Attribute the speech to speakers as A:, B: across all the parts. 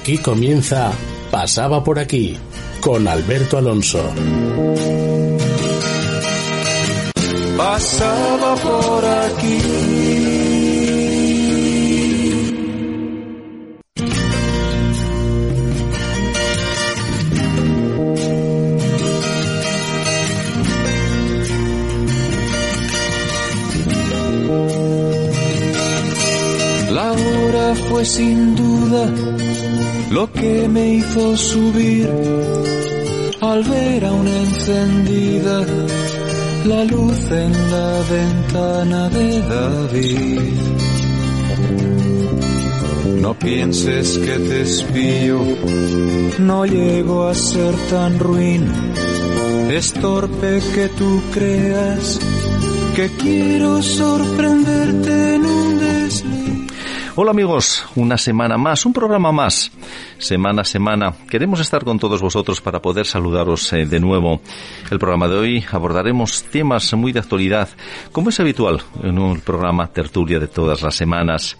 A: Aquí comienza Pasaba por aquí con Alberto Alonso.
B: Pasaba por aquí. Sin duda lo que me hizo subir al ver aún encendida la luz en la ventana de David. No pienses que te espío, no llego a ser tan ruin, es torpe que tú creas que quiero sorprenderte en un desliz.
C: Hola amigos, una semana más, un programa más, semana a semana. Queremos estar con todos vosotros para poder saludaros eh, de nuevo. El programa de hoy abordaremos temas muy de actualidad, como es habitual en un programa tertulia de todas las semanas.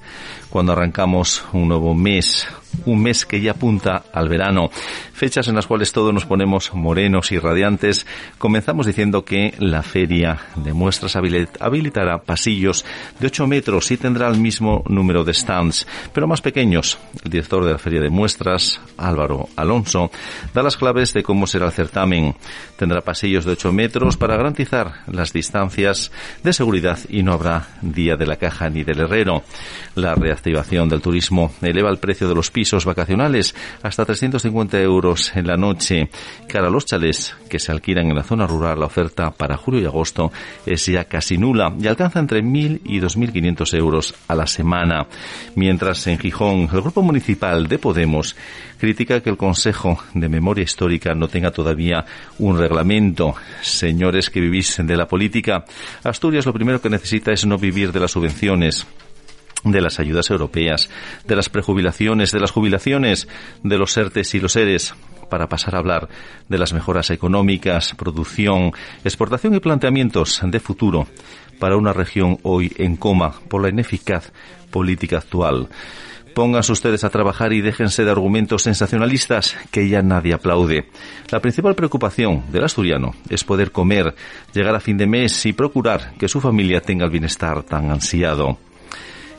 C: Cuando arrancamos un nuevo mes, un mes que ya apunta al verano, fechas en las cuales todos nos ponemos morenos y radiantes, comenzamos diciendo que la feria de muestras habilitará pasillos de 8 metros y tendrá el mismo número de stands, pero más pequeños. El director de la feria de muestras, Álvaro Alonso, da las claves de cómo será el certamen. Tendrá pasillos de 8 metros para garantizar las distancias de seguridad y no habrá día de la caja ni del herrero. La reactivación del turismo eleva el precio de los pisos vacacionales hasta 350 euros en la noche. Cara a los chalés que se alquilan en la zona rural, la oferta para julio y agosto es ya casi nula y alcanza entre 1.000 y 2.500 euros a la semana. Mientras en Gijón, el Grupo Municipal de Podemos critica que el Consejo de Memoria Histórica no tenga todavía un reglamento. Señores que vivís de la política, Asturias lo primero que necesita es no vivir de las subvenciones de las ayudas europeas, de las prejubilaciones, de las jubilaciones, de los ERTES y los ERES, para pasar a hablar de las mejoras económicas, producción, exportación y planteamientos de futuro para una región hoy en coma por la ineficaz política actual. Pónganse ustedes a trabajar y déjense de argumentos sensacionalistas que ya nadie aplaude. La principal preocupación del asturiano es poder comer, llegar a fin de mes y procurar que su familia tenga el bienestar tan ansiado.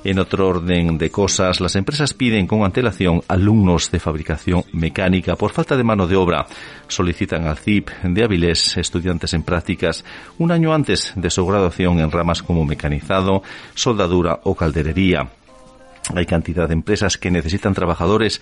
C: En otro orden de cosas, las empresas piden con antelación alumnos de fabricación mecánica por falta de mano de obra. Solicitan al CIP de Avilés estudiantes en prácticas un año antes de su graduación en ramas como mecanizado, soldadura o calderería. Hay cantidad de empresas que necesitan trabajadores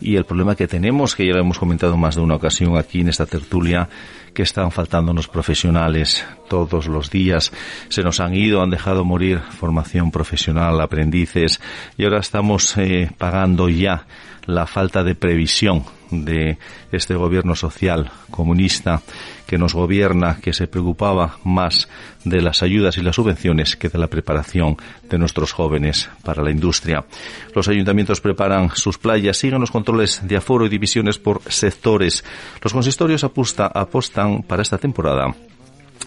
C: y el problema que tenemos, que ya lo hemos comentado más de una ocasión aquí en esta tertulia, que están faltándonos profesionales todos los días. Se nos han ido, han dejado morir formación profesional, aprendices y ahora estamos eh, pagando ya la falta de previsión de este gobierno social comunista que nos gobierna, que se preocupaba más de las ayudas y las subvenciones que de la preparación de nuestros jóvenes para la industria. Los ayuntamientos preparan sus playas, siguen los controles de aforo y divisiones por sectores. Los consistorios apostan para esta temporada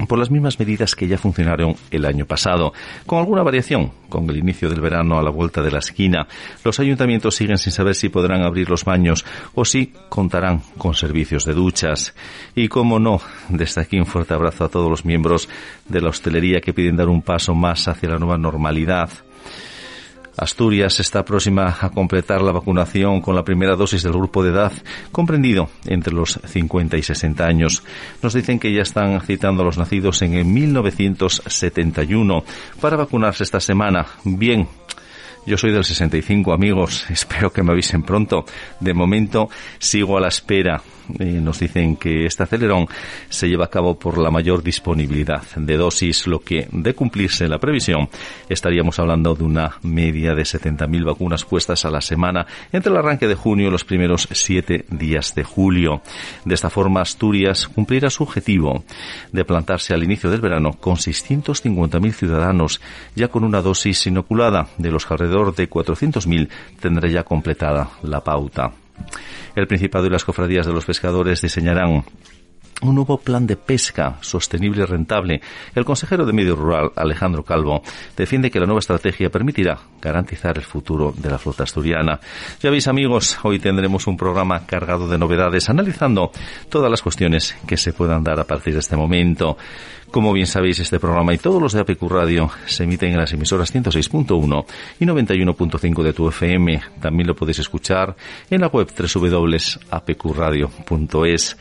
C: por las mismas medidas que ya funcionaron el año pasado, con alguna variación. Con el inicio del verano a la vuelta de la esquina, los ayuntamientos siguen sin saber si podrán abrir los baños o si contarán con servicios de duchas. Y como no, desde aquí un fuerte abrazo a todos los miembros de la hostelería que piden dar un paso más hacia la nueva normalidad. Asturias está próxima a completar la vacunación con la primera dosis del grupo de edad comprendido entre los 50 y 60 años. Nos dicen que ya están citando a los nacidos en el 1971 para vacunarse esta semana. Bien, yo soy del 65, amigos. Espero que me avisen pronto. De momento sigo a la espera nos dicen que este acelerón se lleva a cabo por la mayor disponibilidad de dosis, lo que, de cumplirse la previsión, estaríamos hablando de una media de 70.000 vacunas puestas a la semana entre el arranque de junio y los primeros siete días de julio. De esta forma, Asturias cumplirá su objetivo de plantarse al inicio del verano con 650.000 ciudadanos ya con una dosis inoculada, de los que alrededor de 400.000 tendrá ya completada la pauta. El Principado y las cofradías de los pescadores diseñarán un nuevo plan de pesca sostenible y rentable. El consejero de Medio Rural, Alejandro Calvo, defiende que la nueva estrategia permitirá garantizar el futuro de la flota asturiana. Ya veis, amigos, hoy tendremos un programa cargado de novedades, analizando todas las cuestiones que se puedan dar a partir de este momento. Como bien sabéis, este programa y todos los de APQ Radio se emiten en las emisoras 106.1 y 91.5 de tu FM. También lo podéis escuchar en la web www.apqradio.es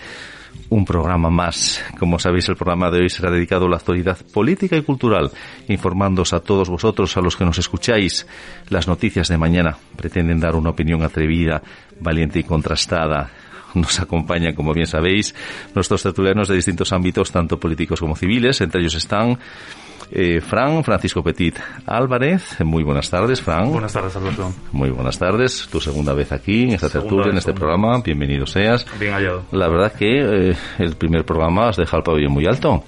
C: un programa más. Como sabéis, el programa de hoy será dedicado a la actualidad política y cultural, informándoos a todos vosotros, a los que nos escucháis. Las noticias de mañana pretenden dar una opinión atrevida, valiente y contrastada. Nos acompañan, como bien sabéis, nuestros tertulianos de distintos ámbitos, tanto políticos como civiles. Entre ellos están eh, Fran Francisco Petit Álvarez. Muy buenas tardes, Fran.
D: Buenas tardes, Alberto.
C: Muy buenas tardes. Tu segunda vez aquí en esta tertulia, en este programa. Bienvenido seas.
D: Bien hallado.
C: La verdad que eh, el primer programa has dejado el pabellón muy alto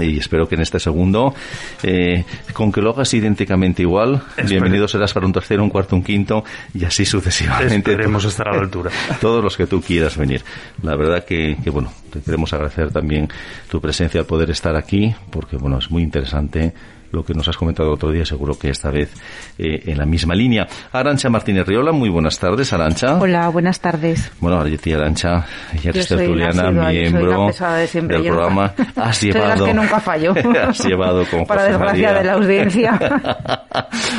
C: y espero que en este segundo, eh, con que lo hagas idénticamente igual, bienvenido serás para un tercero, un cuarto, un quinto y así sucesivamente.
D: Esperemos estar a la altura.
C: Todos los que tú quieras venir. La verdad que, que, bueno, te queremos agradecer también tu presencia al poder estar aquí, porque bueno, es muy interesante lo que nos has comentado otro día, seguro que esta vez eh, en la misma línea. Arancha Martínez Riola, muy buenas tardes, Arancha.
E: Hola, buenas tardes.
C: Bueno, Arancha, ya eres tertuliana, miembro
E: de siempre,
C: del programa. Has llevado...
E: que nunca fallo.
C: has llevado con
E: Para desgracia de la audiencia.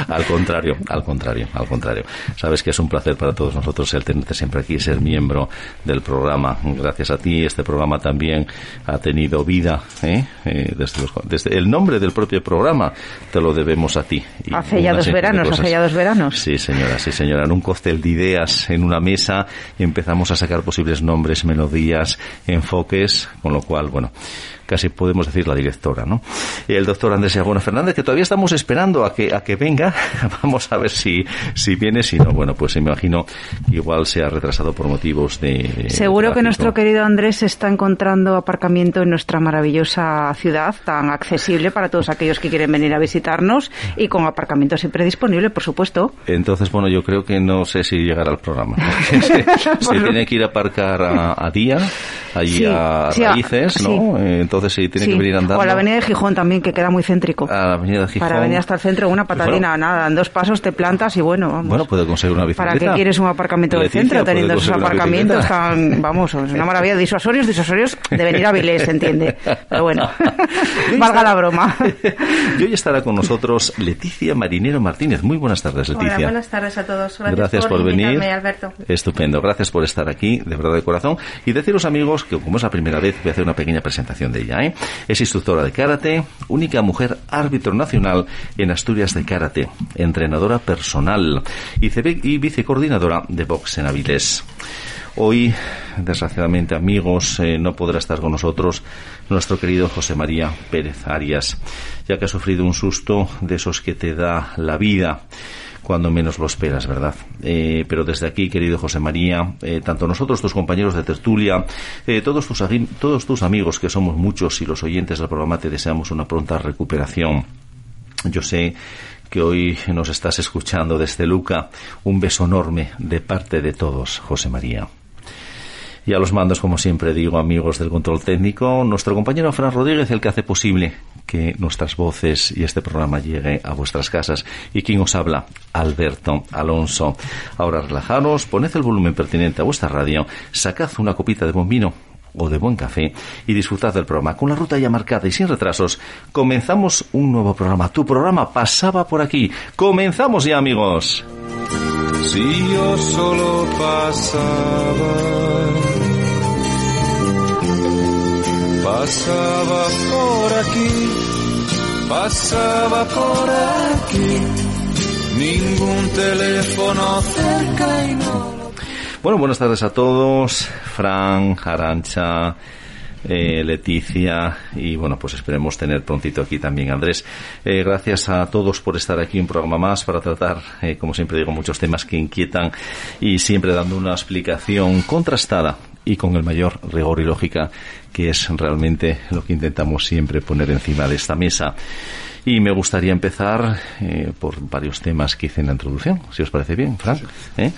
C: al contrario, al contrario, al contrario. Sabes que es un placer para todos nosotros el tenerte siempre aquí, ser miembro del programa. Gracias a ti, este programa también ha tenido vida, ¿eh? Eh, desde, los, desde el nombre del propio programa te lo debemos a ti.
E: hace ya dos veranos, hace ya dos veranos.
C: Sí, señora, sí, señora. En un cóctel de ideas, en una mesa, empezamos a sacar posibles nombres, melodías, enfoques, con lo cual, bueno, casi podemos decir la directora, ¿no? El doctor Andrés Agona Fernández, que todavía estamos esperando a que, a que venga. Vamos a ver si, si viene, si no, bueno, pues me imagino que igual se ha retrasado por motivos de...
E: Seguro que nuestro querido Andrés está encontrando aparcamiento en nuestra maravillosa ciudad, tan accesible para todos aquellos que quieren venir a visitarnos y con aparcamiento siempre disponible, por supuesto.
C: Entonces, bueno, yo creo que no sé si llegará al programa. se, tiene que ir a aparcar a, día, allí a raíces, ¿no? entonces sí, tiene que venir andando.
E: O a la avenida de Gijón también, que queda muy céntrico.
C: A la avenida de Gijón.
E: Para venir hasta el centro, una patadina, nada, en dos pasos te plantas y bueno, vamos.
C: Bueno, puede conseguir una bicicleta.
E: ¿Para qué quieres un aparcamiento del centro teniendo esos aparcamientos tan, vamos, es una maravilla, disuasorios, disuasorios de venir a Vilés, se entiende. Pero bueno, valga la broma.
C: y hoy estará con nosotros Leticia Marinero Martínez. Muy buenas tardes, Leticia.
F: Hola, buenas tardes a todos.
C: Gracias, Gracias por, por venir.
F: Alberto.
C: Estupendo, gracias por estar aquí, de verdad de corazón. Y deciros, amigos, que como es la primera vez, voy a hacer una pequeña presentación de ¿eh? Es instructora de karate, única mujer árbitro nacional en Asturias de karate, entrenadora personal y, vicecoordinadora de box en Avilés. Hoy, desgraciadamente, amigos, eh, no podrá estar con nosotros nuestro querido José María Pérez Arias, ya que ha sufrido un susto de esos que te da la vida cuando menos lo esperas, ¿verdad? Eh, pero desde aquí, querido José María, eh, tanto nosotros, tus compañeros de tertulia, eh, todos, tus, todos tus amigos, que somos muchos, y los oyentes del programa, te deseamos una pronta recuperación. Yo sé que hoy nos estás escuchando desde Luca. Un beso enorme de parte de todos, José María. Y a los mandos, como siempre digo, amigos del control técnico, nuestro compañero Fran Rodríguez, el que hace posible que nuestras voces y este programa llegue a vuestras casas. Y quien os habla, Alberto Alonso. Ahora relajaros, poned el volumen pertinente a vuestra radio, sacad una copita de buen vino o de buen café y disfrutad del programa. Con la ruta ya marcada y sin retrasos, comenzamos un nuevo programa. Tu programa pasaba por aquí. Comenzamos ya, amigos.
B: Si yo solo pasaba Pasaba por aquí, pasaba por aquí, ningún teléfono cerca y no.
C: Bueno, buenas tardes a todos. Fran, Arancha, eh, Leticia y bueno, pues esperemos tener prontito aquí también Andrés. Eh, gracias a todos por estar aquí un programa más para tratar, eh, como siempre digo, muchos temas que inquietan y siempre dando una explicación contrastada y con el mayor rigor y lógica que es realmente lo que intentamos siempre poner encima de esta mesa. Y me gustaría empezar eh, por varios temas que hice en la introducción, si os parece bien, Frank. ¿Eh?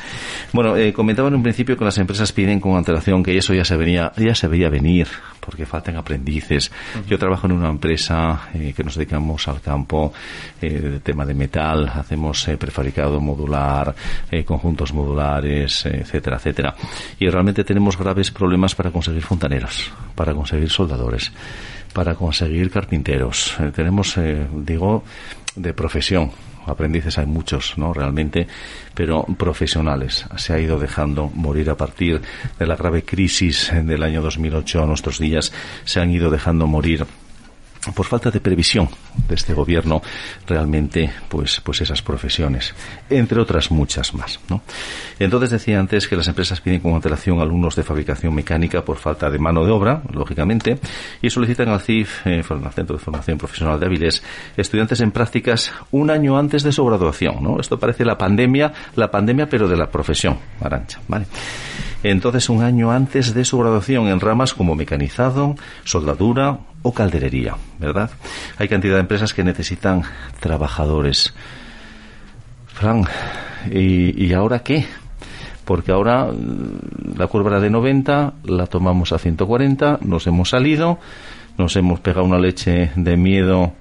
C: Bueno, eh, comentaba en un principio que las empresas piden con antelación que eso ya se venía, ya se veía venir, porque faltan aprendices. Yo trabajo en una empresa que nos dedicamos al campo del tema de metal, hacemos prefabricado modular, conjuntos modulares, etcétera, etcétera. Y realmente tenemos graves problemas para conseguir fontaneros, para conseguir soldadores para conseguir carpinteros. Eh, tenemos, eh, digo, de profesión. Aprendices hay muchos, ¿no? Realmente, pero profesionales. Se ha ido dejando morir a partir de la grave crisis del año 2008 a nuestros días. Se han ido dejando morir por falta de previsión de este gobierno realmente pues pues esas profesiones entre otras muchas más ¿no? entonces decía antes que las empresas piden con antelación alumnos de fabricación mecánica por falta de mano de obra lógicamente y solicitan al CIF eh, al Centro de Formación Profesional de Avilés estudiantes en prácticas un año antes de su graduación ¿no? esto parece la pandemia la pandemia pero de la profesión Arancha ¿vale? entonces un año antes de su graduación en ramas como mecanizado soldadura o calderería, ¿verdad? Hay cantidad de empresas que necesitan trabajadores. Fran, ¿y, ahora qué? Porque ahora mm, la curva era de 90, la tomamos a 140, nos hemos salido, nos hemos pegado una leche de miedo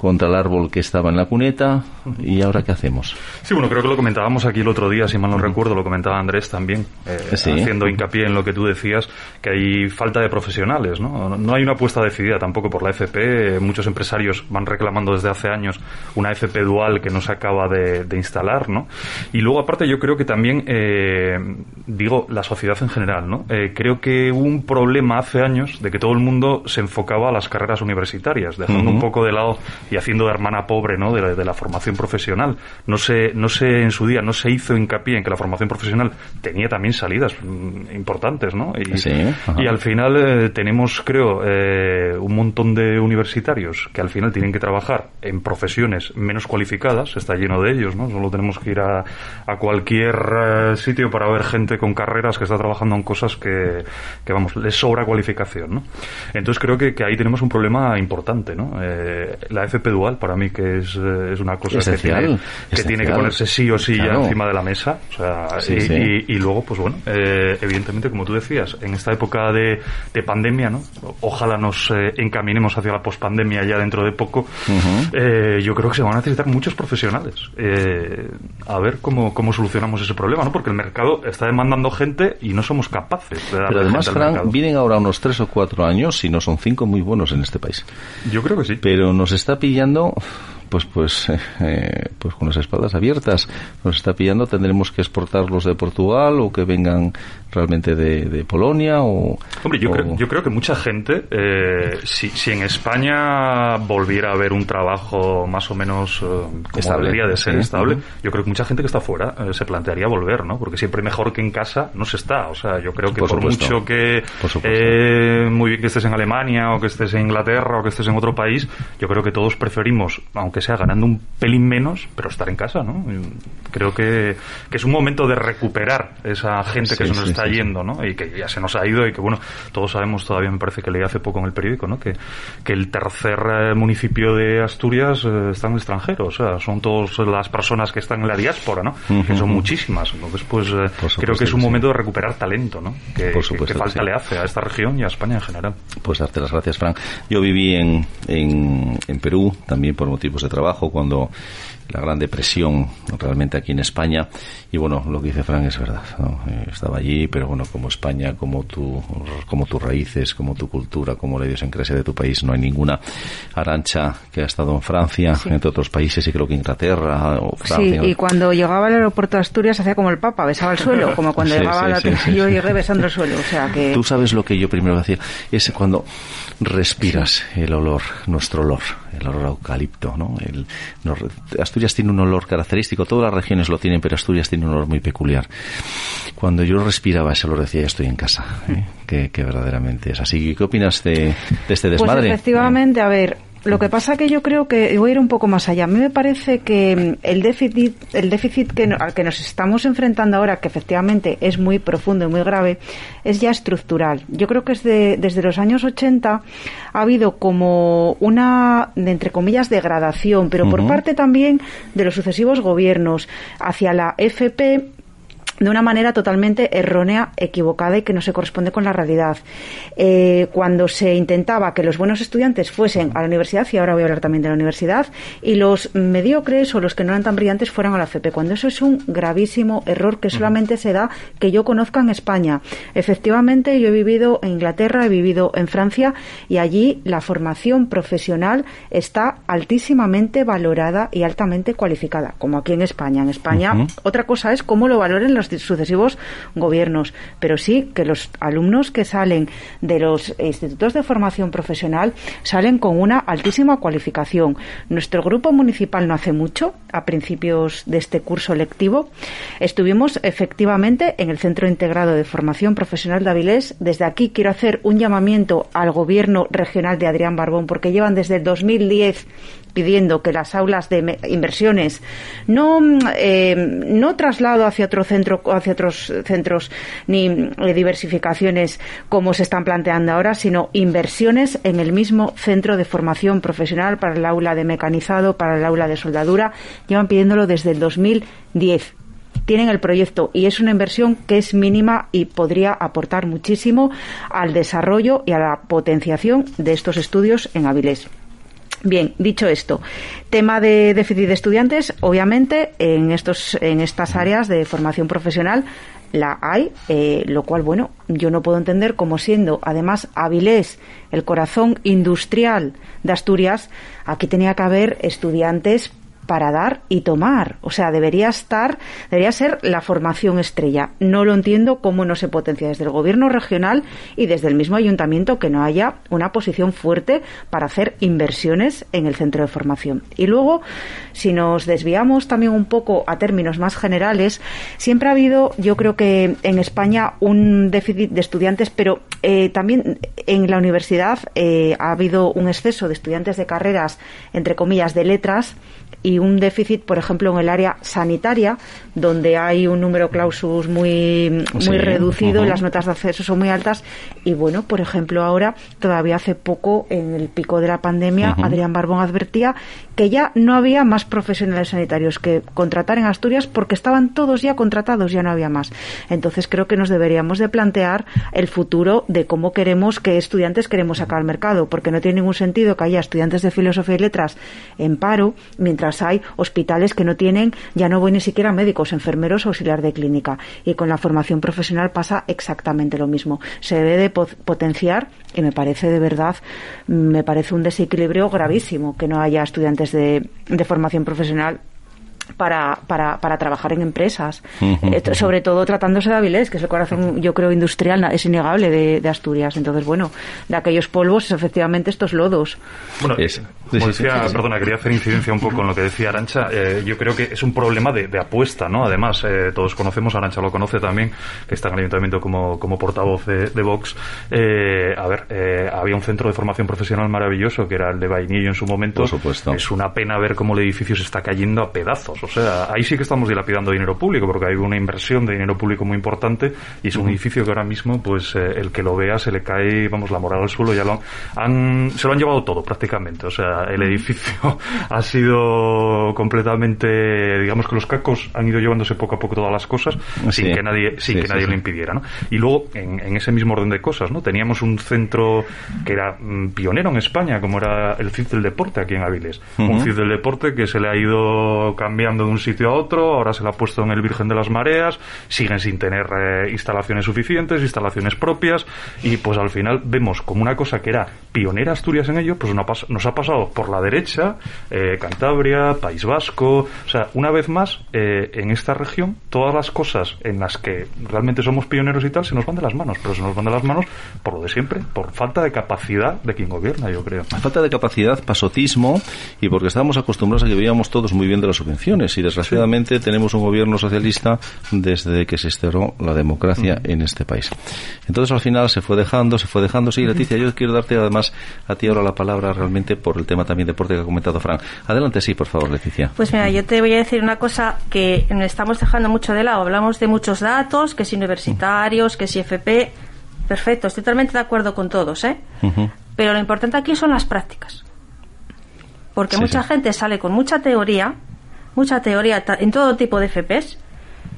C: contra el árbol que estaba en la cuneta y ahora qué hacemos.
D: Sí, bueno, creo que lo comentábamos aquí el otro día, si mal no recuerdo, lo comentaba Andrés también, eh, haciendo hincapié en lo que tú decías, que hay falta de profesionales, ¿no? No hay una apuesta decidida tampoco por la FP, muchos empresarios van reclamando desde hace años una FP dual que no se acaba de, instalar, ¿no? Y luego aparte yo creo que también, eh, digo, la sociedad en general, ¿no? Eh, creo que hubo un problema hace años de que todo el mundo se enfocaba a las carreras universitarias, dejando un poco de lado y haciendo de hermana pobre ¿no? de, la formación profesional. No se, no se, en su día, no se hizo hincapié en que la formación profesional tenía también salidas mm, importantes, ¿no? Y, al final eh, tenemos, creo, eh, un montón de universitarios que al final tienen que trabajar en profesiones menos cualificadas, está lleno de ellos, ¿no? Solo tenemos que ir a, a cualquier eh, sitio para ver gente con carreras que está trabajando en cosas que, que vamos, les sobra cualificación, ¿no? Entonces creo que, que ahí tenemos un problema importante, ¿no? la dual para mí que es, eh, es una cosa
C: esencial,
D: que, tiene, que ponerse sí o sí ya encima de la mesa. O sea, y, luego, pues bueno, eh, evidentemente, como tú decías, en esta época de, de pandemia, ¿no? Ojalá nos eh, encaminemos hacia la pospandemia ya dentro de poco. yo creo que se van a necesitar muchos profesionales. a ver cómo, cómo solucionamos ese problema, ¿no? Porque el mercado está demandando gente y no somos capaces de
C: Pero además, Frank, vienen ahora unos tres o cuatro años y no son cinco muy buenos en este país.
D: Yo creo que sí.
C: Pero nos está pidiendo pillando pues pues eh, pues con las espaldas abiertas. Nos está pillando tendremos que exportarlos de Portugal o que vengan realmente de, Polonia o
D: hombre yo creo yo creo que mucha gente eh, si, si en España volviera a haber un trabajo más o menos eh, como debería de ser estable yo creo que mucha gente que está fuera se plantearía volver no porque siempre mejor que en casa no se está. O sea yo creo que por, mucho que muy bien que estés en Alemania o que estés en Inglaterra o que estés en otro país yo creo que todos preferimos aunque sea ganando un pelín menos, pero estar en casa, ¿no? Creo que, que es un momento de recuperar esa gente que se nos está yendo, ¿no? Y que ya se nos ha ido y que, bueno, todos sabemos, todavía me parece que leí hace poco en el periódico, ¿no? Que, que el tercer eh, municipio de Asturias eh, está en el extranjero, o sea, son todas las personas que están en la diáspora, ¿no? Que son muchísimas. Entonces, pues eh, creo que es un momento de recuperar talento, ¿no? Que, que falta le hace a esta región y a España en general.
C: Pues darte las gracias, Frank. Yo viví en, en, en Perú también por motivos de trabajo cuando la Gran Depresión realmente aquí en España. Y bueno, lo que dice Frank es verdad. Eh, estaba allí, pero bueno, como España, como, tu, como tus raíces, como tu cultura, como la idiosincrasia de tu país, no hay ninguna arancha que ha estado en Francia, entre otros países, y creo que Inglaterra o Francia.
E: Sí, y cuando llegaba al aeropuerto de Asturias hacía como el Papa, besaba el suelo, como cuando llegaba a la yo llegué besando el suelo. O sea que...
C: Tú sabes lo que yo primero hacía, es cuando respiras el olor, nuestro olor, el olor eucalipto, ¿no? El, Asturias tiene un olor característico, todas las regiones lo tienen, pero Asturias tiene un olor muy peculiar. Cuando yo respiraba ese olor decía, ya estoy en casa, ¿eh? que, verdaderamente es así. ¿Qué opinas de, este pues desmadre?
E: Pues efectivamente, a ver, Lo que pasa que yo creo que voy a ir un poco más allá. A mí me parece que el déficit, el déficit que, al que nos estamos enfrentando ahora, que efectivamente es muy profundo y muy grave, es ya estructural. Yo creo que es desde los años 80 ha habido como una, entre comillas, degradación, pero por parte también de los sucesivos gobiernos hacia la FP de una manera totalmente errónea, equivocada y que no se corresponde con la realidad. Eh, cuando se intentaba que los buenos estudiantes fuesen a la universidad, y ahora voy a hablar también de la universidad, y los mediocres o los que no eran tan brillantes fueran a la FP, cuando eso es un gravísimo error que solamente se da que yo conozca en España. Efectivamente, yo he vivido en Inglaterra, he vivido en Francia y allí la formación profesional está altísimamente valorada y altamente cualificada, como aquí en España. En España, otra cosa es cómo lo valoren los sucesivos gobiernos, pero sí que los alumnos que salen de los institutos de formación profesional salen con una altísima cualificación. Nuestro grupo municipal no hace mucho, a principios de este curso lectivo, estuvimos efectivamente en el Centro Integrado de Formación Profesional de Avilés. Desde aquí quiero hacer un llamamiento al gobierno regional de Adrián Barbón, porque llevan desde el 2010 pidiendo que las aulas de inversiones no, eh, no traslado hacia otro centro, hacia otros centros ni eh, diversificaciones como se están planteando ahora, sino inversiones en el mismo centro de formación profesional para el aula de mecanizado, para el aula de soldadura. Llevan pidiéndolo desde el 2010 tienen el proyecto y es una inversión que es mínima y podría aportar muchísimo al desarrollo y a la potenciación de estos estudios en Avilés. Bien, dicho esto, tema de déficit de estudiantes, obviamente en estos en estas áreas de formación profesional la hay, eh, lo cual, bueno, yo no puedo entender cómo siendo, además, Avilés, el corazón industrial de Asturias, aquí tenía que haber estudiantes para dar y tomar. O sea, debería estar, debería ser la formación estrella. No lo entiendo cómo no se potencia desde el gobierno regional y desde el mismo ayuntamiento que no haya una posición fuerte para hacer inversiones en el centro de formación. Y luego, si nos desviamos también un poco a términos más generales, siempre ha habido, yo creo que en España, un déficit de estudiantes, pero eh, también en la universidad eh, ha habido un exceso de estudiantes de carreras, entre comillas, de letras y un déficit, por ejemplo, en el área sanitaria, donde hay un número clausus muy, muy reducido y las notas de acceso son muy altas. Y bueno, por ejemplo, ahora, todavía hace poco, en el pico de la pandemia, Adrián Barbón advertía que ya no había más profesionales sanitarios que contratar en Asturias porque estaban todos ya contratados, ya no había más. Entonces creo que nos deberíamos de plantear el futuro de cómo queremos, qué estudiantes queremos sacar al mercado, porque no tiene ningún sentido que haya estudiantes de filosofía y letras en paro mientras hay hospitales que no tienen, ya no voy ni siquiera médicos, enfermeros o auxiliar de clínica. Y con la formación profesional pasa exactamente lo mismo. Se debe de potenciar y me parece de verdad, me parece un desequilibrio gravísimo que no haya estudiantes de, formación profesional para, para, para trabajar en empresas, eh, sobre todo tratándose de Avilés, que es el corazón, yo creo, industrial, es innegable de, Asturias. Entonces, bueno, de aquellos polvos, efectivamente, estos lodos.
D: Bueno, como decía, perdona, quería hacer incidencia un poco en lo que decía Arancha. Eh, yo creo que es un problema de, apuesta, ¿no? Además, eh, todos conocemos, Arancha lo conoce también, que está en el ayuntamiento como, como portavoz de, Vox. a ver, había un centro de formación profesional maravilloso, que era el de Vainillo en su momento.
C: Por supuesto.
D: Es una pena ver cómo el edificio se está cayendo a pedazos. O sea, ahí sí que estamos dilapidando dinero público, porque hay una inversión de dinero público muy importante y es un edificio que ahora mismo, pues eh, el que lo vea se le cae, vamos, la moral al suelo. Ya lo han, se lo han llevado todo prácticamente. O sea, el edificio ha sido completamente, digamos que los cacos han ido llevándose poco a poco todas las cosas sin que nadie, sin que nadie lo impidiera, ¿no? Y luego, en, en, ese mismo orden de cosas, ¿no? Teníamos un centro que era mm, pionero en España, como era el CID del Deporte aquí en Avilés. Un CID del Deporte que se le ha ido cambiando de un sitio a otro, ahora se la ha puesto en el Virgen de las Mareas, siguen sin tener eh, instalaciones suficientes, instalaciones propias, y pues al final vemos como una cosa que era pionera Asturias en ello, pues nos ha pasado por la derecha, eh, Cantabria, País Vasco, o sea, una vez más, eh, en esta región, todas las cosas en las que realmente somos pioneros y tal, se nos van de las manos, pero se nos van de las manos por lo de siempre, por falta de capacidad de quien gobierna, yo creo.
C: Falta de capacidad, pasotismo, y porque estábamos acostumbrados a que veíamos todos muy bien de la subvención y desgraciadamente tenemos un gobierno socialista desde que se instauró la democracia en este país. Entonces al final se fue dejando, se fue dejando. Sí, Leticia, yo quiero darte además a ti ahora la palabra realmente por el tema también deporte que ha comentado Fran. Adelante, sí, por favor, Leticia.
F: Pues mira, yo te voy a decir una cosa que estamos dejando mucho de lado. Hablamos de muchos datos, que si universitarios, que si FP. Perfecto, estoy totalmente de acuerdo con todos, ¿eh? Pero lo importante aquí son las prácticas. Porque mucha gente sale con mucha teoría, mucha teoría en todo tipo de FPs,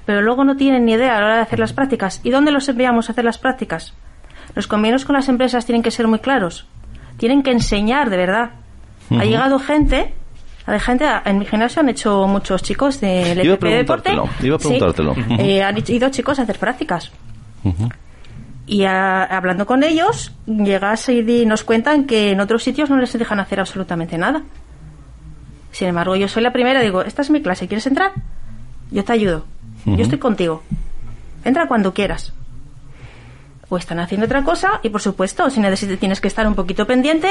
F: pero luego no tienen ni idea a la hora de hacer las prácticas. ¿Y dónde los enviamos a hacer las prácticas? Los convenios con las empresas tienen que ser muy claros. Tienen que enseñar de verdad. Ha llegado gente hay gente, en mi gimnasio han hecho muchos chicos del de deporte.
C: Iba a preguntártelo.
F: Eh, han ido chicos a hacer prácticas. Y hablando con ellos, llegas y nos cuentan que en otros sitios no les dejan hacer absolutamente nada. Sin embargo, yo soy la primera, digo, esta es mi clase, ¿quieres entrar? Yo te ayudo. Yo estoy contigo. Entra cuando quieras. O están haciendo otra cosa y, por supuesto, si necesitas, tienes que estar un poquito pendiente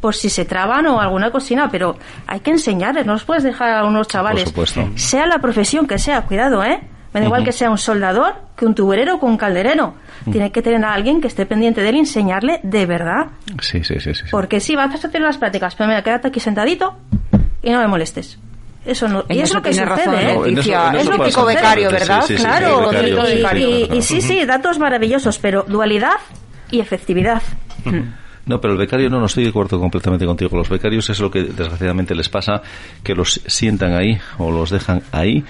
F: por si se traban o alguna cocina, pero hay que enseñarles, no los puedes dejar a unos chavales. Sea la profesión que sea, cuidado, ¿eh? Me da igual que sea un soldador, que un tuberero, que un calderero. Tiene que tener a alguien que esté pendiente de él y enseñarle de verdad.
C: Sí, sí, sí. sí.
F: Porque si vas a hacer las prácticas, pero mira, quédate aquí sentadito y no me molestes. Eso no, y es lo que sucede, razón, ¿eh?
E: es lo típico becario, ¿verdad?
F: claro, y, sí, sí, datos maravillosos, pero dualidad y efectividad.
C: No, pero el becario no, no estoy de acuerdo completamente contigo. Los becarios es lo que desgraciadamente les pasa, que los sientan ahí o los dejan ahí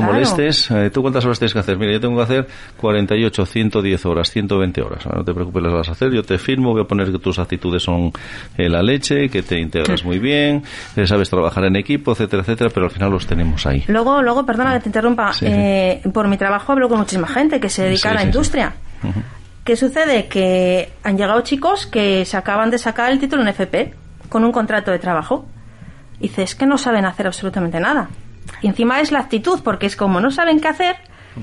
C: no molestes. Eh, ¿Tú cuántas horas tienes que hacer? Mira, yo tengo que hacer 48, 110 horas, 120 horas. No te preocupes, las vas a hacer. Yo te firmo, voy a poner que tus actitudes son eh, la leche, que te integras muy bien, que sabes trabajar en equipo, etcétera, etcétera, pero al final los tenemos ahí.
F: Luego, luego perdona que te interrumpa. Eh, por mi trabajo hablo con muchísima gente que se dedica a la industria. ¿Qué sucede? Que han llegado chicos que se acaban de sacar el título en FP con un contrato de trabajo. Y dices que no saben hacer absolutamente nada. Y encima es la actitud, porque es como no saben qué hacer,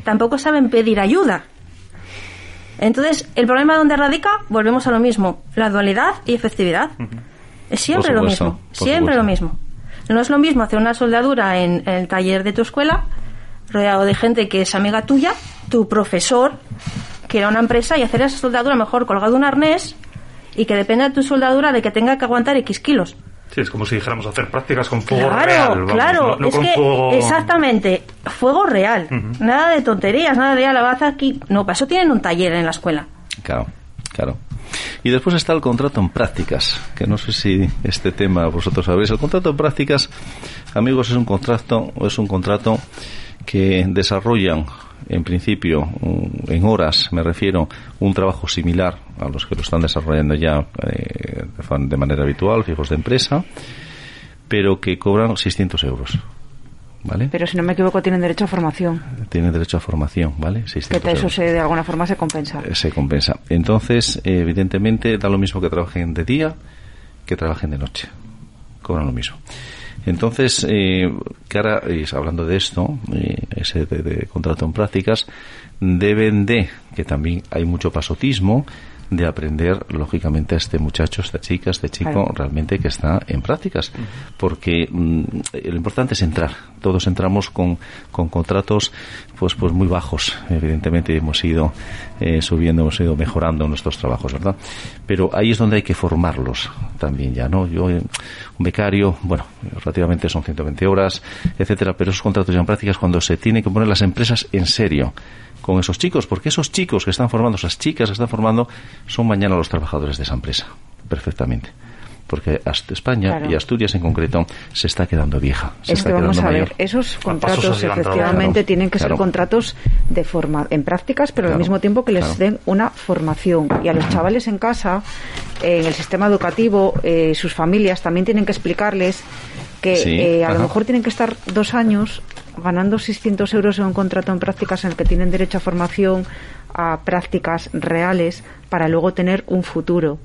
F: tampoco saben pedir ayuda. Entonces, el problema donde radica, volvemos a lo mismo, la dualidad y efectividad. Es siempre lo mismo, siempre lo mismo. No es lo mismo hacer una soldadura en, el taller de tu escuela, rodeado de gente que es amiga tuya, tu profesor, que era una empresa, y hacer esa soldadura mejor colgado un arnés y que dependa de tu soldadura de que tenga que aguantar X kilos.
D: Sí, es como si dijéramos hacer prácticas con fuego real.
F: claro, es que exactamente, fuego real. Nada de tonterías, nada de alabaza aquí. No, para eso tienen un taller en la escuela.
C: Claro, claro. Y después está el contrato en prácticas, que no sé si este tema vosotros sabéis. El contrato en prácticas, amigos, es un contrato, es un contrato que desarrollan en principio, en horas, me refiero, un trabajo similar a los que lo están desarrollando ya eh, de manera habitual, fijos de empresa, pero que cobran 600 euros. ¿Vale?
E: Pero si no me equivoco, tienen derecho a formación.
C: Tienen derecho a formación, ¿vale?
E: que eso se, de alguna forma se compensa.
C: Eh, se compensa. Entonces, evidentemente, da lo mismo que trabajen de día que trabajen de noche. Cobran lo mismo. Entonces, eh, cara, hablando de esto, eh, ese de, contrato en prácticas, deben de, que también hay mucho pasotismo, de aprender, lógicamente, a este muchacho, esta chica, este chico, realmente que está en prácticas. Porque mm, lo importante es entrar. Todos entramos con, con contratos pues, pues muy bajos. Evidentemente hemos ido eh, subiendo, hemos ido mejorando nuestros trabajos, ¿verdad? Pero ahí es donde hay que formarlos también ya, ¿no? Yo, eh, un becario, bueno, relativamente son 120 horas, etcétera, pero esos contratos ya en prácticas cuando se tienen que poner las empresas en serio con esos chicos, porque esos chicos que están formando, esas chicas que están formando, son mañana los trabajadores de esa empresa, perfectamente. Porque España y Asturias en concreto se está quedando vieja. Se
E: es que vamos a ver, esos contratos efectivamente tienen que ser contratos de forma en prácticas, pero al mismo tiempo que les den una formación. Y a los chavales en casa, en el sistema educativo, eh, sus familias también tienen que explicarles que eh, a lo mejor tienen que estar dos años ganando 600 euros en un contrato en prácticas en el que tienen derecho a formación, a prácticas reales, para luego tener un futuro.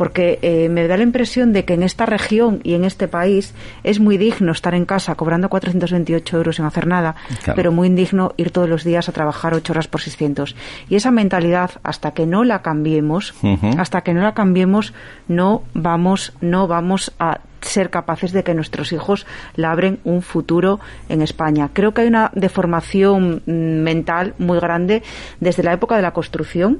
E: Porque eh, me da la impresión de que en esta región y en este país es muy digno estar en casa cobrando 428 euros sin hacer nada, pero muy indigno ir todos los días a trabajar 8 horas por 600. Y esa mentalidad, hasta que no la cambiemos, hasta que no la cambiemos, no vamos, no vamos a ser capaces de que nuestros hijos labren un futuro en España. Creo que hay una deformación mm, mental muy grande desde la época de la construcción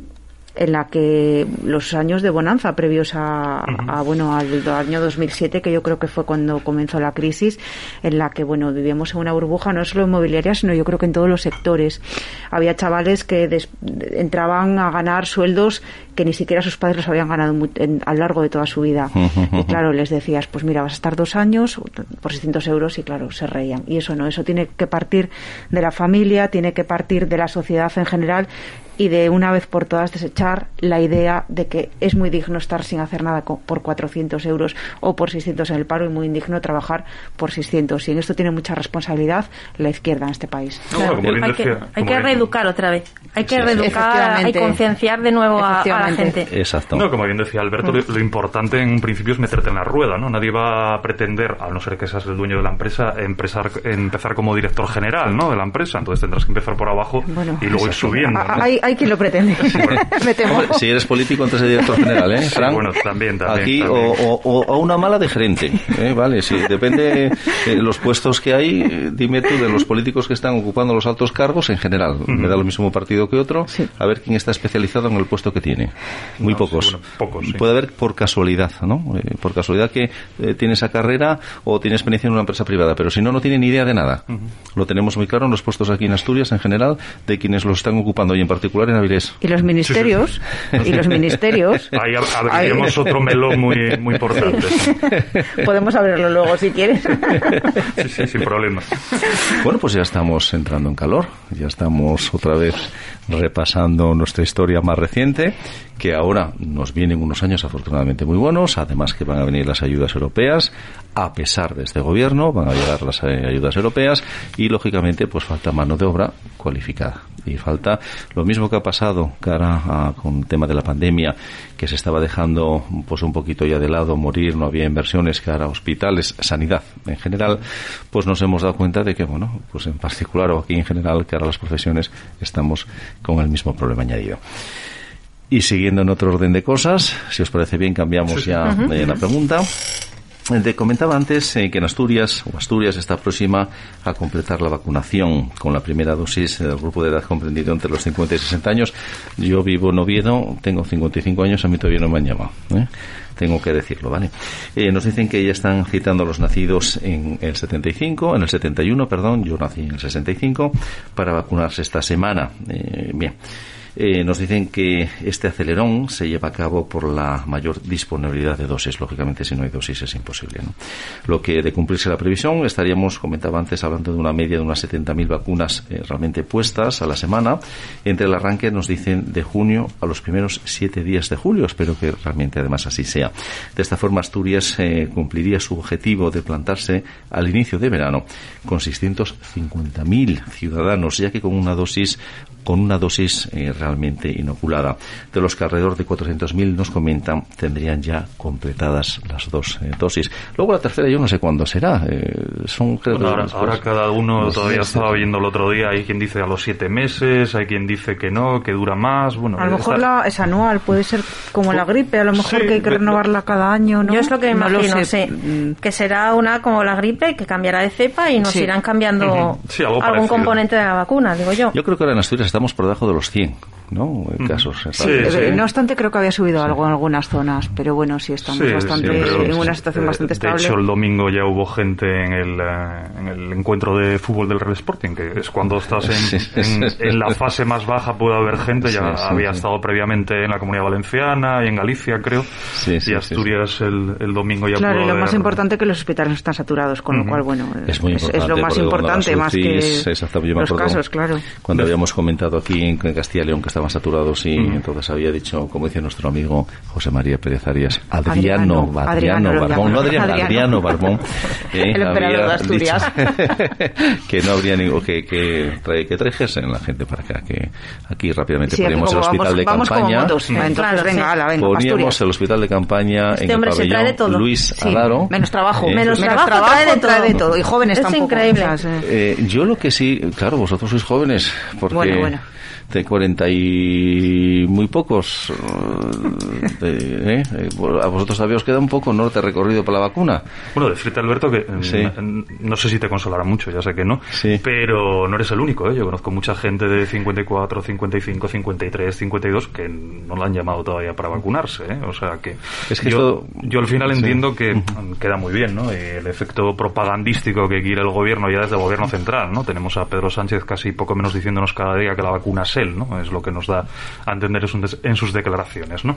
E: en la que los años de bonanza previos a, bueno al, año 2007 que yo creo que fue cuando comenzó la crisis en la que bueno vivíamos en una burbuja no solo inmobiliaria sino yo creo que en todos los sectores. Había chavales que entraban a ganar sueldos que ni siquiera sus padres los habían ganado a lo largo de toda su vida y claro les decías pues mira vas a estar dos años por 600 euros y claro se reían y eso no eso tiene que partir de la familia tiene que partir de la sociedad en general y de una vez por todas desechar la idea de que es muy digno estar sin hacer nada por 400 euros o por 600 en el paro y muy indigno trabajar por 600. Y en esto tiene mucha responsabilidad la izquierda en este país.
F: hay, que, reeducar otra vez. Hay que reeducar y concienciar de nuevo a, la gente.
C: Exacto.
D: No, como bien decía Alberto, lo, importante en un principio es meterte en la rueda. ¿no? Nadie va a pretender, a no ser que seas el dueño de la empresa, empezar, empezar como director general ¿no? de la empresa. Entonces tendrás que empezar por abajo y luego ir subiendo.
E: Hay, quien lo pretende.
C: si eres político, entonces eres director general, ¿eh, Frank?
D: bueno, también, también.
C: Aquí, O, una mala de gerente. ¿eh? Vale, sí, depende de los puestos que hay. Dime tú de los políticos que están ocupando los altos cargos en general. Me da lo mismo partido que otro. A ver quién está especializado en el puesto que tiene. Muy pocos. Puede haber por casualidad, ¿no? Eh, por casualidad que eh, tiene esa carrera o tiene experiencia en una empresa privada, pero si no, no tiene ni idea de nada. Lo tenemos muy claro en los puestos aquí en Asturias en general, de quienes lo están ocupando y en particular en Avilés.
E: Y los ministerios, y los ministerios.
D: Ahí abriremos otro melón muy, muy importante.
E: Podemos abrirlo luego si quieres.
D: sí, sí, sin problema.
C: Bueno, pues ya estamos entrando en calor, ya estamos otra vez repasando nuestra historia más reciente, que ahora nos vienen unos años afortunadamente muy buenos, además que van a venir las ayudas europeas, a pesar de este gobierno, van a llegar las eh, ayudas europeas y lógicamente pues falta mano de obra cualificada. Y falta lo mismo que ha pasado cara a, con el tema de la pandemia que se estaba dejando pues un poquito ya de lado morir no había inversiones cara a hospitales sanidad en general pues nos hemos dado cuenta de que bueno pues en particular o aquí en general cara a las profesiones estamos con el mismo problema añadido y siguiendo en otro orden de cosas si os parece bien cambiamos ya la pregunta te comentaba antes eh, que en Asturias, o Asturias está próxima a completar la vacunación con la primera dosis del grupo de edad comprendido entre los 50 y 60 años. Yo vivo en Oviedo, tengo 55 años, a mí todavía no me han llamado. ¿eh? Tengo que decirlo, ¿vale? Eh, nos dicen que ya están citando a los nacidos en el 75, en el 71, perdón, yo nací en el 65, para vacunarse esta semana. bien. Eh, nos dicen que este acelerón se lleva a cabo por la mayor disponibilidad de dosis. Lógicamente, si no hay dosis es imposible. Lo que de cumplirse la previsión, estaríamos, comentaba antes, hablando de una media de unas 70.000 vacunas eh, realmente puestas a la semana. Entre el arranque, nos dicen, de junio a los primeros siete días de julio. Espero que realmente además así sea. De esta forma, Asturias eh, cumpliría su objetivo de plantarse al inicio de verano con 650.000 ciudadanos, ya que con una dosis con una dosis eh, realmente inoculada. De los que alrededor de 400.000 nos comentan tendrían ya completadas las dos eh, dosis. Luego la tercera yo no sé cuándo será. Eh, son
D: ahora, cada uno todavía estaba viendo el otro día. Hay quien dice a los siete meses, hay quien dice que no, que dura más. Bueno,
E: a lo mejor la, es anual, puede ser como la gripe, a lo mejor que hay que renovarla cada año. ¿no?
F: Yo es lo que imagino, sé. Mm. que será una como la gripe que cambiará de cepa y nos irán cambiando algún componente de la vacuna, digo yo.
C: Yo creo que ahora en Asturias estamos por debajo de los 100. ¿No? Casos.
E: Eh, no obstante, creo que había subido algo en algunas zonas, pero bueno, sí estamos bastante en una situación bastante estable.
D: De hecho, el domingo ya hubo gente en el, eh, en el encuentro de fútbol del Real Sporting, que es cuando estás en, en, la fase más baja, puede haber gente, ya había estado previamente en la Comunidad Valenciana y en Galicia, creo, y Asturias el, el, domingo ya
E: Claro,
D: y
E: lo más importante es que los hospitales no están saturados, con lo cual, bueno, es, lo más importante, más que los casos, claro.
C: Cuando habíamos comentado aquí en Castilla y León que está estaban saturados y entonces había dicho, como dice nuestro amigo José María Pérez Arias, Adriano, Adriano, Barbón, no Adriano, Adriano Barbón,
E: eh, el emperador de Asturias.
C: que no habría ningún, que, que, que trajesen la gente para acá, que aquí rápidamente poníamos el hospital de campaña. poníamos el hospital de campaña en el pabellón Luis Adaro.
E: Menos trabajo, eh, menos, trabajo, trae de, todo. Y jóvenes
F: es
E: tampoco.
F: increíble.
C: Eh, yo lo que sí, claro, vosotros sois jóvenes, porque... Bueno, bueno de 40 y muy pocos. ¿eh? A vosotros todavía os queda un poco norte recorrido para la vacuna.
D: Bueno, decirte, Alberto, que mm, no sé si te consolará mucho, ya sé que no, pero no eres el único. ¿eh? Yo conozco mucha gente de 54, 55, 53, 52 que no la han llamado todavía para vacunarse. ¿eh? O sea que, es que yo, yo al final entiendo que queda muy bien ¿no? el efecto propagandístico que quiere el gobierno ya desde el gobierno central. ¿no? Tenemos a Pedro Sánchez casi poco menos diciéndonos cada día que la vacuna es él. ¿no? Es lo que nos da a entender en sus declaraciones. ¿no?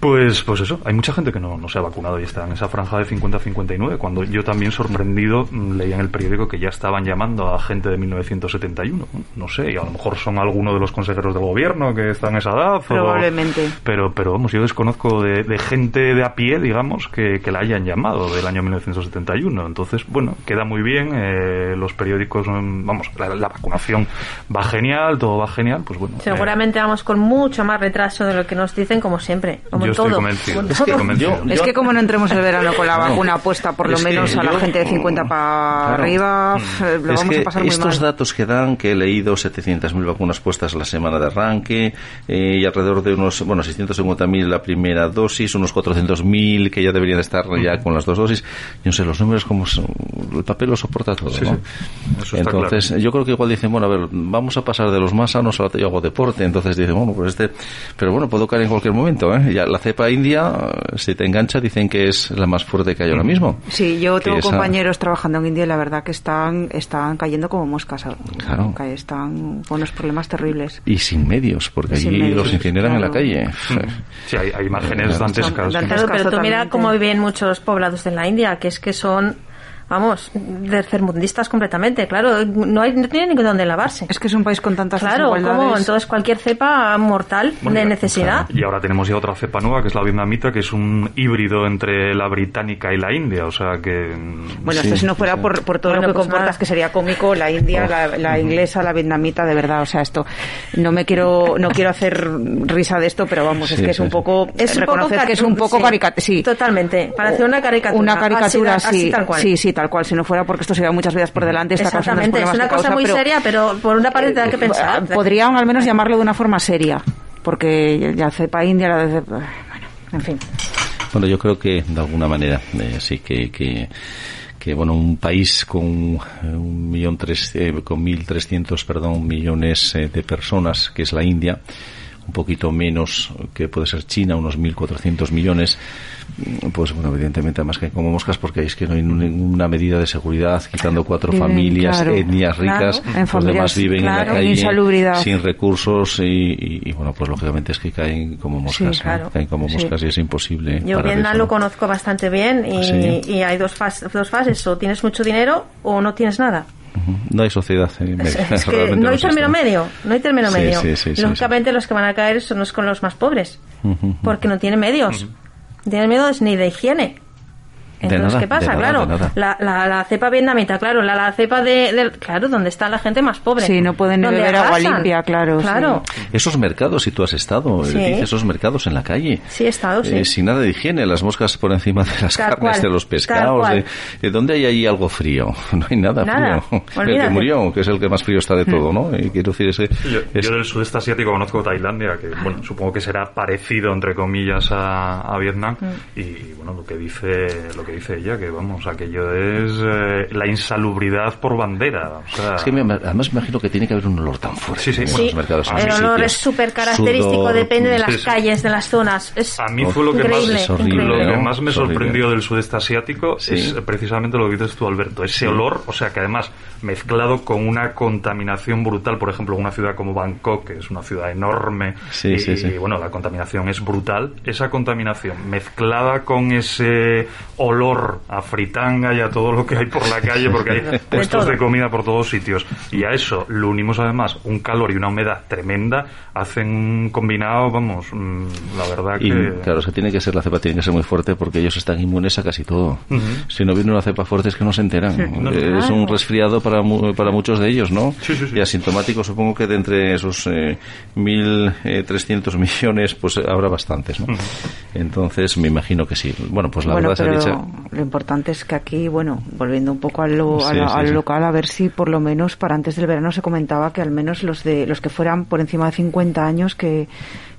D: Pues, pues eso, hay mucha gente que no, no se ha vacunado y está en esa franja de 50-59, cuando yo también sorprendido mm, leía en el periódico que ya estaban llamando a gente de 1971. No sé, y a lo mejor son algunos de los consejeros del gobierno que están en esa edad.
E: Probablemente.
D: pero, pero vamos, yo desconozco de, gente de a pie, digamos, que, la hayan llamado del año 1971. Entonces, bueno, queda muy bien. Eh, los periódicos, mm, vamos, la, vacunación va genial, todo va genial. Pues bueno.
F: Seguramente vamos con mucho más retraso de lo que nos dicen, como siempre. Como
D: yo
F: todo.
D: Estoy convencido. Es, que,
E: es que como no entremos el verano con la vacuna puesta, por lo menos a la gente de 50 para arriba, eh, lo vamos a pasar muy
C: estos datos que dan, que he leído 700.000 vacunas puestas la semana de arranque eh, y alrededor de unos, bueno, 650.000 la primera dosis, unos 400.000 que ya deberían estar ya con las dos dosis. Yo no sé, los números como el papel lo soporta todo, ¿no? Entonces, yo creo que igual dicen, bueno, a ver, vamos a pasar de los más sanos a la yo hago deporte, entonces dicen, bueno, pues este, pero bueno, puedo caer en cualquier momento, ¿eh? Ya la cepa india, si te engancha, dicen que es la más fuerte que hay ahora mismo.
E: Sí, yo tengo compañeros trabajando en India y la verdad que están, están cayendo como moscas. Claro. Están con unos problemas terribles.
C: Y sin medios, porque allí los incineran en la calle.
D: Sí, hay, hay imágenes dantescas.
F: pero tú mira cómo viven muchos poblados de la India, que es que son vamos, tercermundistas completamente, claro, no, hay, no tiene ni dónde lavarse.
E: Es que es un país con tantas
F: Claro, como entonces cualquier cepa mortal de necesidad.
D: Y ahora tenemos ya otra cepa nueva, que es la vietnamita, que es un híbrido entre la británica y la india, o sea que...
E: Bueno, si no fuera por, por todo lo que pues comportas, que sería cómico, la india, la, inglesa, la vietnamita, de verdad, o sea, esto, no me quiero, no quiero hacer risa de esto, pero vamos, es que es un poco, es reconocer que es un poco caricatura, sí.
F: Totalmente, para hacer una caricatura.
E: Una caricatura, sí, tal cual. sí, sí, tal cual. Si no fuera porque esto se lleva muchas vidas por delante, está
F: Exactamente, es una cosa muy seria, pero por una parte hay que pensar.
E: Eh, podrían al menos llamarlo de una forma seria, porque ya cepa india, la de, bueno, en fin.
C: Bueno, yo creo que de alguna manera eh, sí que, que que bueno un país con un millón tres, eh, con mil trescientos perdón millones de personas que es la India un poquito menos que puede ser China unos mil cuatrocientos millones pues bueno, evidentemente además que como moscas porque es que no hay ninguna medida de seguridad, quitando cuatro familias, etnias ricas, los demás viven en la calle sin recursos y, bueno, pues lógicamente es que caen como moscas, caen como moscas y es imposible.
F: Yo Vietnam lo conozco bastante bien y, y hay dos, dos fases, o tienes mucho dinero o no tienes nada.
C: No hay sociedad. Eh,
F: es, que no hay término medio. No hay término medio. Lógicamente los que van a caer son los con los más pobres. Porque no tienen medios tienen miedo ni de higiene. Entonces, ¿qué pasa? Claro, la, la, cepa vietnamita, claro, la, la cepa de, Claro, donde está la gente más pobre.
E: Sí, no pueden beber agua limpia, claro.
F: Claro.
C: Esos mercados, si tú has estado, eh, esos mercados en la calle.
F: Sí, he estado, sí.
C: Eh, sin nada de higiene, las moscas por encima de las carnes, de los pescados. De, ¿Dónde hay ahí algo frío? No hay nada, frío. El que murió, que es el que más frío está de todo, ¿no? Y quiero decir, ese,
D: yo, del sudeste asiático conozco Tailandia, que, bueno, supongo que será parecido, entre comillas, a, a Vietnam. Mm. Y, bueno, lo que dice, lo que dice ella, que vamos, aquello es eh, la insalubridad por bandera.
C: es que además me imagino que tiene que haber un olor tan fuerte.
F: Sí, sí. sí. Los mercados el olor es súper característico, depende de las calles, de las zonas. Es
D: a mí fue lo que más, lo que más me sorprendió del sudeste asiático es precisamente lo que dices tú, Alberto. Ese olor, o sea que además mezclado con una contaminación brutal, por ejemplo, en una ciudad como Bangkok, que es una ciudad enorme, y, y bueno, la contaminación es brutal. Esa contaminación mezclada con ese olor a fritanga y a todo lo que hay por la calle, porque hay puestos de comida por todos sitios. Y a eso lo unimos además un calor y una humedad tremenda, hacen un combinado, vamos, mm, la verdad que...
C: Y, claro, es que tiene que ser la cepa, tiene que ser muy fuerte porque ellos están inmunes a casi todo. Si no viene una cepa fuerte es que no se enteran. es un resfriado para, para muchos de ellos, ¿no? y asintomático supongo que de entre esos eh, 1.300 millones, pues habrá bastantes, ¿no? Entonces me imagino que sí. Bueno, pues la verdad se ha dicho...
E: Lo importante es que aquí, bueno, volviendo un poco al, local, a ver si por lo menos para antes del verano se comentaba que al menos los de los que fueran por encima de 50 años que,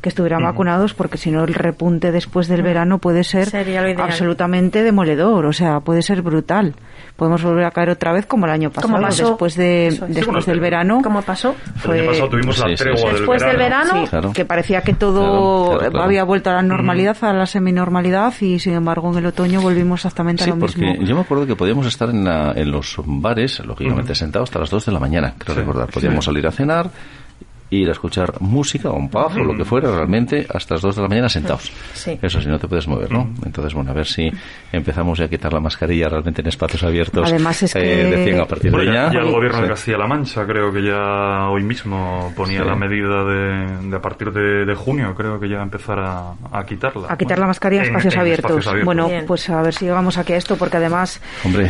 E: que estuvieran vacunados, porque si no el repunte después del verano puede ser absolutamente demoledor, o sea, puede ser brutal. Podemos volver a caer otra vez como el año pasado, después de después del verano.
F: ¿Cómo pasó?
D: el año pasado tuvimos la tregua
F: después del verano,
E: que parecía que todo había vuelto a la normalidad, a la seminormalidad, y sin embargo en el otoño volvimos exactamente a lo
C: mismo. porque yo me acuerdo que podíamos estar en, en los bares, lógicamente sentados hasta las 2 de la mañana, creo recordar. Podíamos salir a cenar ir a escuchar música o un pub o lo que fuera realmente hasta las 2 de la mañana sentados. Eso si no te puedes mover, ¿no? Entonces, bueno, a ver si empezamos ya a quitar la mascarilla realmente en espacios abiertos.
E: Además es que...
C: decían a partir de ya.
D: Ya el gobierno de Castilla-La Mancha creo que ya hoy mismo ponía la medida de, a partir de, junio, creo que ya empezar a, a quitarla.
E: A quitar la mascarilla en, espacios, abiertos. Bueno, pues a ver si llegamos aquí a esto, porque además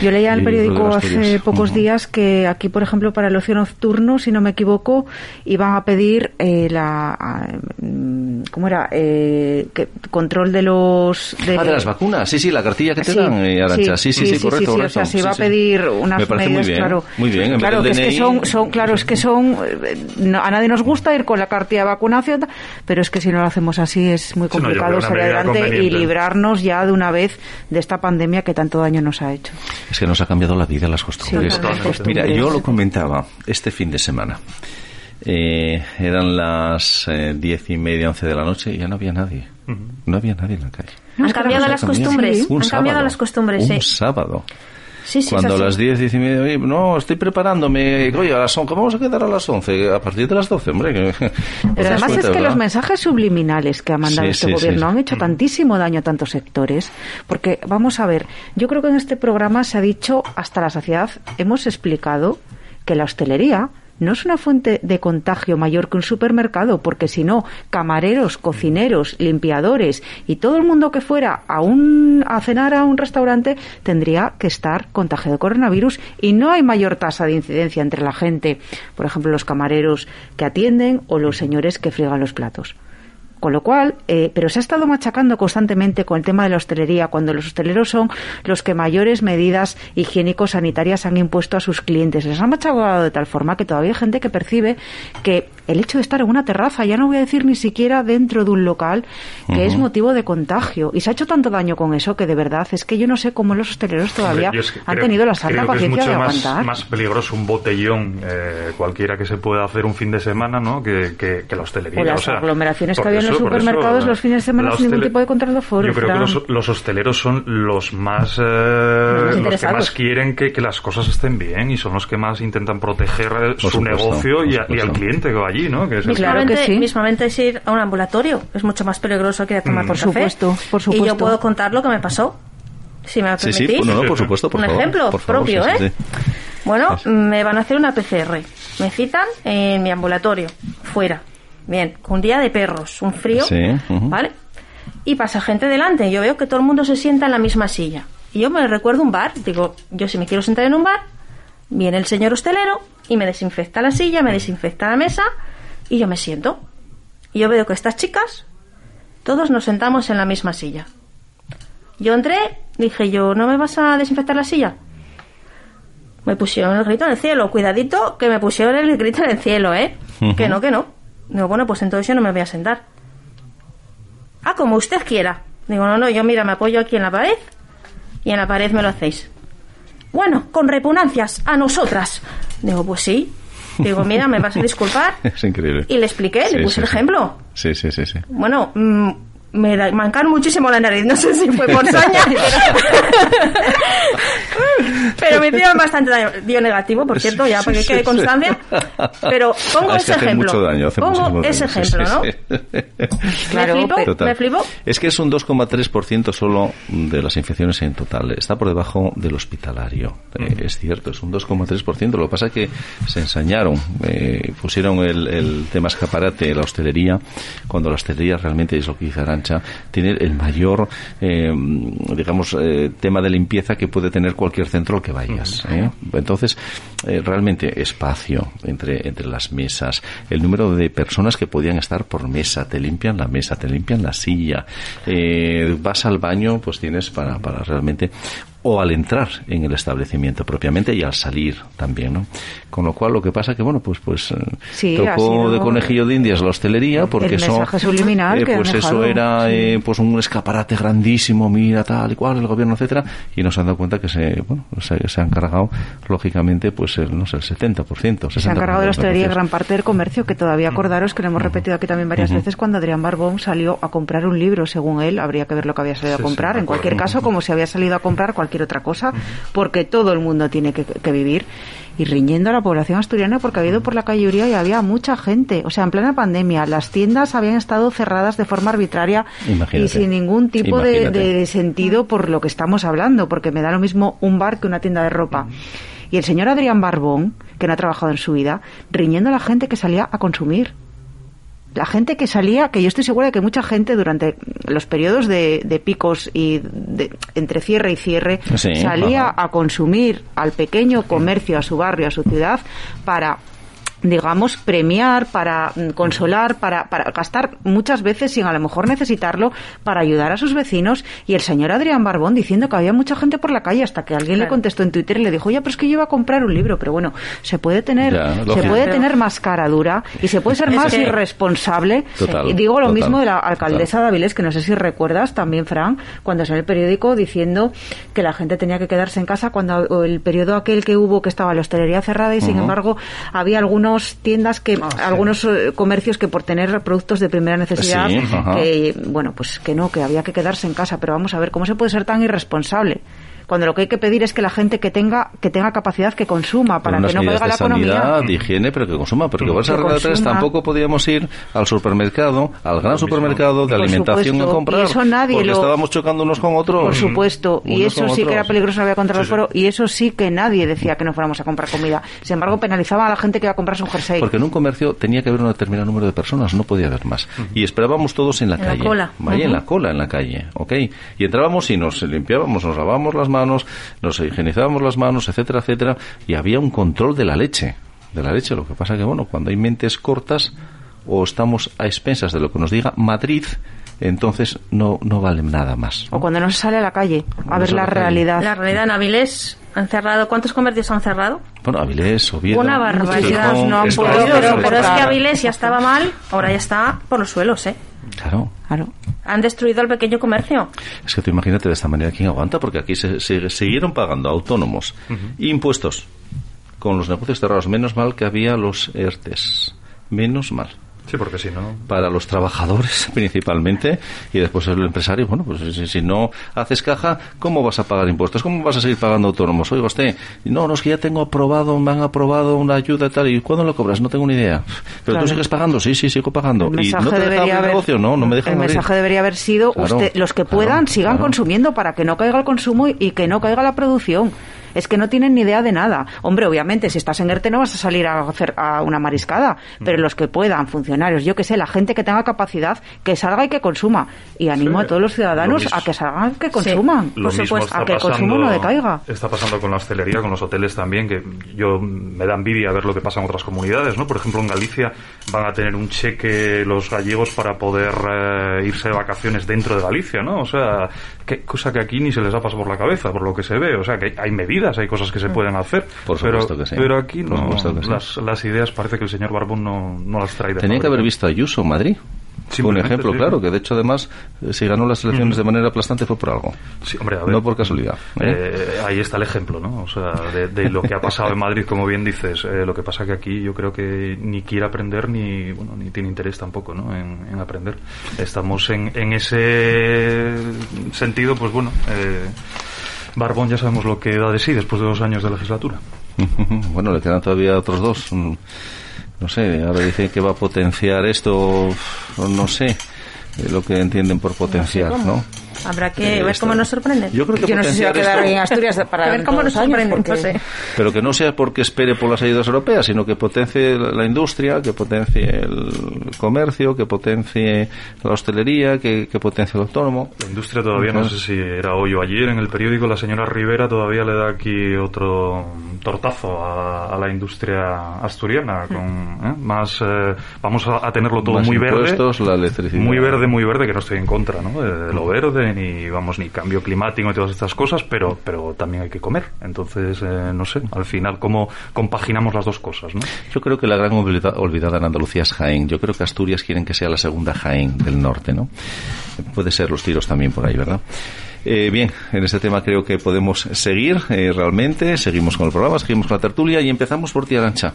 E: yo leía en el periódico hace pocos días que aquí, por ejemplo, para el ocio nocturno, si no me equivoco, iban a pedir eh, la mm, ¿cómo era? Eh, que, control de los
C: de, ah, de las vacunas. Sí sí la cartilla que te dan eh, Arancha. sí sí sí, correcto,
E: o sea se va a pedir unas
C: Me parece
E: medidas
C: muy bien,
E: claro.
C: muy bien
E: claro que es que son, son claro es que son a nadie nos gusta ir con la cartilla de vacunación pero es que si no lo hacemos así es muy complicado salir adelante y librarnos ya de una vez de esta pandemia que tanto daño nos ha hecho.
C: Es que nos ha cambiado la vida las costumbres. Mira yo lo comentaba este fin de semana eh, eran las eh, diez y media, once de la noche y ya no había nadie. No había nadie en la calle.
F: Han cambiado las costumbres.
C: Han
F: cambiado las costumbres,
C: Un sábado. Cuando a las diez, diez y media, no, estoy preparándome, oye, a las ¿cómo vamos a quedar a las once? A partir de las doce, hombre.
E: Pero además es que los mensajes subliminales que ha mandado este gobierno han hecho tantísimo daño a tantos sectores, porque, vamos a ver, yo creo que en este programa se ha dicho hasta la saciedad, hemos explicado que la hostelería no es una fuente de contagio mayor que un supermercado, porque si no, camareros, cocineros, limpiadores y todo el mundo que fuera a, un, a cenar a un restaurante tendría que estar contagiado de coronavirus y no hay mayor tasa de incidencia entre la gente, por ejemplo, los camareros que atienden o los señores que friegan los platos. Con lo cual, eh, pero se ha estado machacando constantemente con el tema de la hostelería, cuando los hosteleros son los que mayores medidas higiénico-sanitarias han impuesto a sus clientes. Les han machacado de tal forma que todavía hay gente que percibe que el hecho de estar en una terraza, ya no voy a decir ni siquiera dentro de un local, que es motivo de contagio. Y se ha hecho tanto daño con eso que de verdad es que yo no sé cómo los hosteleros todavía han tenido la santa paciencia
D: de
E: aguantar.
D: Es más peligroso un botellón eh, cualquiera que se pueda hacer un fin de semana ¿no? que, que, la hostelería.
E: O las aglomeraciones que había en los supermercados los fines de semana sin ningún tipo de control de foro.
D: Yo creo que los, hosteleros son los más, eh, los que más quieren que, las cosas estén bien y son los que más intentan proteger eh, su negocio y, al cliente que va allí, ¿no? Que es
F: claro que sí. mismamente es ir a un ambulatorio es mucho más peligroso que ir a tomar mm. por,
E: Supuesto, por supuesto.
F: Y yo puedo contar lo que me pasó. Si me permitís. Sí,
C: sí, no, por supuesto, por
F: Un ejemplo propio, ¿eh? Bueno, me van a hacer una PCR. Me citan en mi ambulatorio, fuera. Bien, un día de perros, un frío, ¿vale? Y pasa gente delante, yo veo que todo el mundo se sienta en la misma silla. Y yo me recuerdo un bar, digo, yo si me quiero sentar en un bar, viene el señor hostelero y me desinfecta la silla, me desinfecta la mesa y yo me siento. Y yo veo que estas chicas, todos nos sentamos en la misma silla. Yo entré, dije yo, ¿no me vas a desinfectar la silla? Me pusieron el grito en el cielo, cuidadito, que me pusieron el grito en el cielo, ¿eh? Que no, que no. Digo, bueno, pues entonces yo no me voy a sentar. Ah, como usted quiera. Digo, no, no, yo mira, me apoyo aquí en la pared y en la pared me lo hacéis. Bueno, con repugnancias, a nosotras. Digo, pues sí. Digo, mira, me vas a disculpar.
C: Es increíble.
F: Y le expliqué, le puse el ejemplo.
C: Sí, sí, sí, sí.
F: Bueno, mm, me mancaron muchísimo la nariz. No sé si fue por saña. pero me hicieron bastante daño. Dio negativo, por cierto, ya para que quede constancia. Pero pongo ah, ese ejemplo. pongo ese ejemplo, ¿no?
E: claro,
F: me, flipo, me flipo.
C: Es que es un 2,3% solo de las infecciones en total. Está por debajo del hospitalario. Eh, es cierto, es un 2,3%. Lo que pasa es que se ensañaron, eh, pusieron el, el tema escaparate, la hostelería, cuando la hostelería realmente es lo que dice Tiene el mayor, eh, digamos, tema de limpieza que puede tener cualquier centro que vayas. ¿eh? Entonces, eh, realmente espacio entre, entre las mesas, el número de personas que podían estar por mesa, te limpian la mesa, te limpian la silla, eh, vas al baño, pues tienes para, para realmente o al entrar en el establecimiento propiamente y al salir también, ¿no? Con lo cual lo que pasa que bueno, pues pues
E: sí,
C: tocó de conejillo de indias la hostelería porque eso
E: subliminal
C: eh, pues eso era eh, pues un escaparate grandísimo, mira tal y cual el gobierno etcétera y nos han dado cuenta que se bueno, se, se han cargado lógicamente pues el, no sé, el 70%, 60%.
E: Se han cargado de la hostelería gran parte del comercio que todavía acordaros que lo hemos repetido aquí también varias veces cuando Adrián Barbón salió a comprar un libro, según él, habría que ver lo que había salido a comprar, en cualquier caso como si había salido a comprar cualquier otra cosa, porque todo el mundo tiene que, vivir. Y riñendo a la población asturiana porque ha ido por la calle Uría y había mucha gente. O sea, en plena pandemia, las tiendas habían estado cerradas de forma arbitraria y sin ningún tipo de, sentido por lo que estamos hablando, porque me da lo mismo un bar que una tienda de ropa. Y el señor Adrián Barbón, que no ha trabajado en su vida, riñendo a la gente que salía a consumir la gente que salía, que yo estoy segura de que mucha gente durante los periodos de, picos y de, entre cierre y cierre salía a consumir al pequeño comercio, a su barrio, a su ciudad, para digamos, premiar, para mm, consolar, para, para gastar muchas veces sin a lo mejor necesitarlo para ayudar a sus vecinos. Y el señor Adrián Barbón diciendo que había mucha gente por la calle hasta que alguien le contestó en Twitter y le dijo, ya, pero es que yo iba a comprar un libro. Pero bueno, se puede tener, se puede tener más cara dura y se puede ser más irresponsable. y digo lo mismo de la alcaldesa de Avilés, que no sé si recuerdas también, Fran, cuando salió el periódico diciendo que la gente tenía que quedarse en casa cuando el periodo aquel que hubo que estaba la hostelería cerrada y sin embargo había algunos tiendas que, ah, algunos eh, comercios que por tener productos de primera necesidad, que, bueno, pues que no, que había que quedarse en casa. Pero vamos a ver, ¿cómo se puede ser tan irresponsable? Cuando lo que hay que pedir es que la gente que tenga que tenga capacidad que consuma para que no caiga la
C: economía. de higiene pero que consuma porque por esa regla 3 tampoco podíamos ir al supermercado al gran supermercado de alimentación a comprar
E: y eso nadie
C: porque estábamos chocando unos con otros.
E: Por supuesto y eso sí que era peligroso había contra el foro y eso sí que nadie decía que no fuéramos a comprar comida. Sin embargo penalizaba a la gente que iba a comprarse un jersey.
C: Porque en un comercio tenía que haber un determinado número de personas no podía haber más. Y esperábamos todos en la calle
F: la cola.
C: en la cola en la calle ¿ok? y entrábamos y nos limpiábamos nos lavábamos las manos, nos higienizábamos las manos, etcétera, etcétera, y había un control de la leche, de la leche. Lo que pasa que, bueno, cuando hay mentes cortas o estamos a expensas de lo que nos diga Madrid, entonces no, no vale nada más.
E: O cuando no se sale a la calle a ver la realidad.
F: La realidad en Avilés han cerrado. ¿Cuántos comercios han cerrado?
C: Bueno, Avilés, Oviedo...
F: Una barbaridad. No han podido, pero, pero es que Avilés ya estaba mal, ahora ya está por los suelos, ¿eh?
C: Claro.
E: claro.
F: Han destruido el pequeño comercio.
C: Es que tú imagínate de esta manera quién aguanta, porque aquí se, siguieron pagando autónomos impuestos con los negocios cerrados. Menos mal que había los ERTES. Menos mal.
D: Sí, porque si no.
C: Para los trabajadores principalmente y después el empresario, bueno, pues si, no haces caja, ¿cómo vas a pagar impuestos? ¿Cómo vas a seguir pagando autónomos? Oiga usted, no, no es que ya tengo aprobado, me han aprobado una ayuda y tal, ¿y cuándo lo cobras? No tengo ni idea. Pero tú sigues pagando, sí, sí, sigo pagando. ¿Y no te deja haber, negocio? No, no me dejan
E: El mensaje debería haber sido, usted, los que puedan, sigan consumiendo para que no caiga el consumo y que no caiga la producción es que no tienen ni idea de nada. Hombre, obviamente, si estás en ERTE no vas a salir a hacer a una mariscada, pero los que puedan, funcionarios, yo que sé, la gente que tenga capacidad, que salga y que consuma. Y animo a todos los ciudadanos a que salgan y que consuman, por supuesto, a que el consumo no decaiga.
D: Está pasando con la hostelería, con los hoteles también, que yo me da envidia ver lo que pasa en otras comunidades, ¿no? Por ejemplo, en Galicia van a tener un cheque los gallegos para poder eh, irse de vacaciones dentro de Galicia, ¿no? O sea, qué cosa que aquí ni se les ha pasado por la cabeza, por lo que se ve. O sea, que hay medidas hay cosas que se pueden hacer.
C: Por
D: pero,
C: que sí.
D: pero aquí no, las, las, ideas parece que el señor Barbón no, no las trae.
C: Tenía que haber visto a Ayuso en Madrid. un ejemplo claro, que de hecho además eh, si ganó las elecciones de manera aplastante fue por algo.
D: Sí, hombre,
C: no por casualidad.
D: ¿eh? Eh, ahí está el ejemplo, ¿no? O sea, de, lo que ha pasado en Madrid, como bien dices. lo que pasa que aquí yo creo que ni quiere aprender ni bueno ni tiene interés tampoco, ¿no? En, en aprender. Estamos en, en ese sentido, pues bueno. Barbón ya sabemos lo que da de sí después de dos años de legislatura.
C: bueno, le quedan todavía otros dos. No sé, ahora dice que va a potenciar esto, no sé lo que entienden por potenciar, ¿no?
F: Habrá que ver cómo nos sorprende.
E: Yo creo que Yo no sé si va a quedar en Asturias para ver cómo nos sorprende.
C: Pero que no sea porque espere por las ayudas europeas, sino que potencie la industria, que potencie el comercio, que potencie la hostelería, que, potencie el autónomo.
D: La industria todavía, no sé si era hoy o ayer, en el periódico la señora Rivera todavía le da aquí otro tortazo a, la industria asturiana. Con, ¿eh? Más, eh, vamos a, tenerlo todo muy verde.
C: La electricidad.
D: Muy verde, muy verde, que no estoy en contra ¿no? de, lo verde, ni vamos ni cambio climático, ni todas estas cosas, pero, pero también hay que comer. Entonces, eh, no sé, al final, ¿cómo compaginamos las dos cosas? ¿no?
C: Yo creo que la gran olvidada en Andalucía es Jaén. Yo creo que Asturias quieren que sea la segunda Jaén del norte, ¿no? Puede ser los tiros también por ahí, ¿verdad? Eh, bien, en este tema creo que podemos seguir eh, realmente. Seguimos con el programa, seguimos con la tertulia y empezamos por ti, Arancha.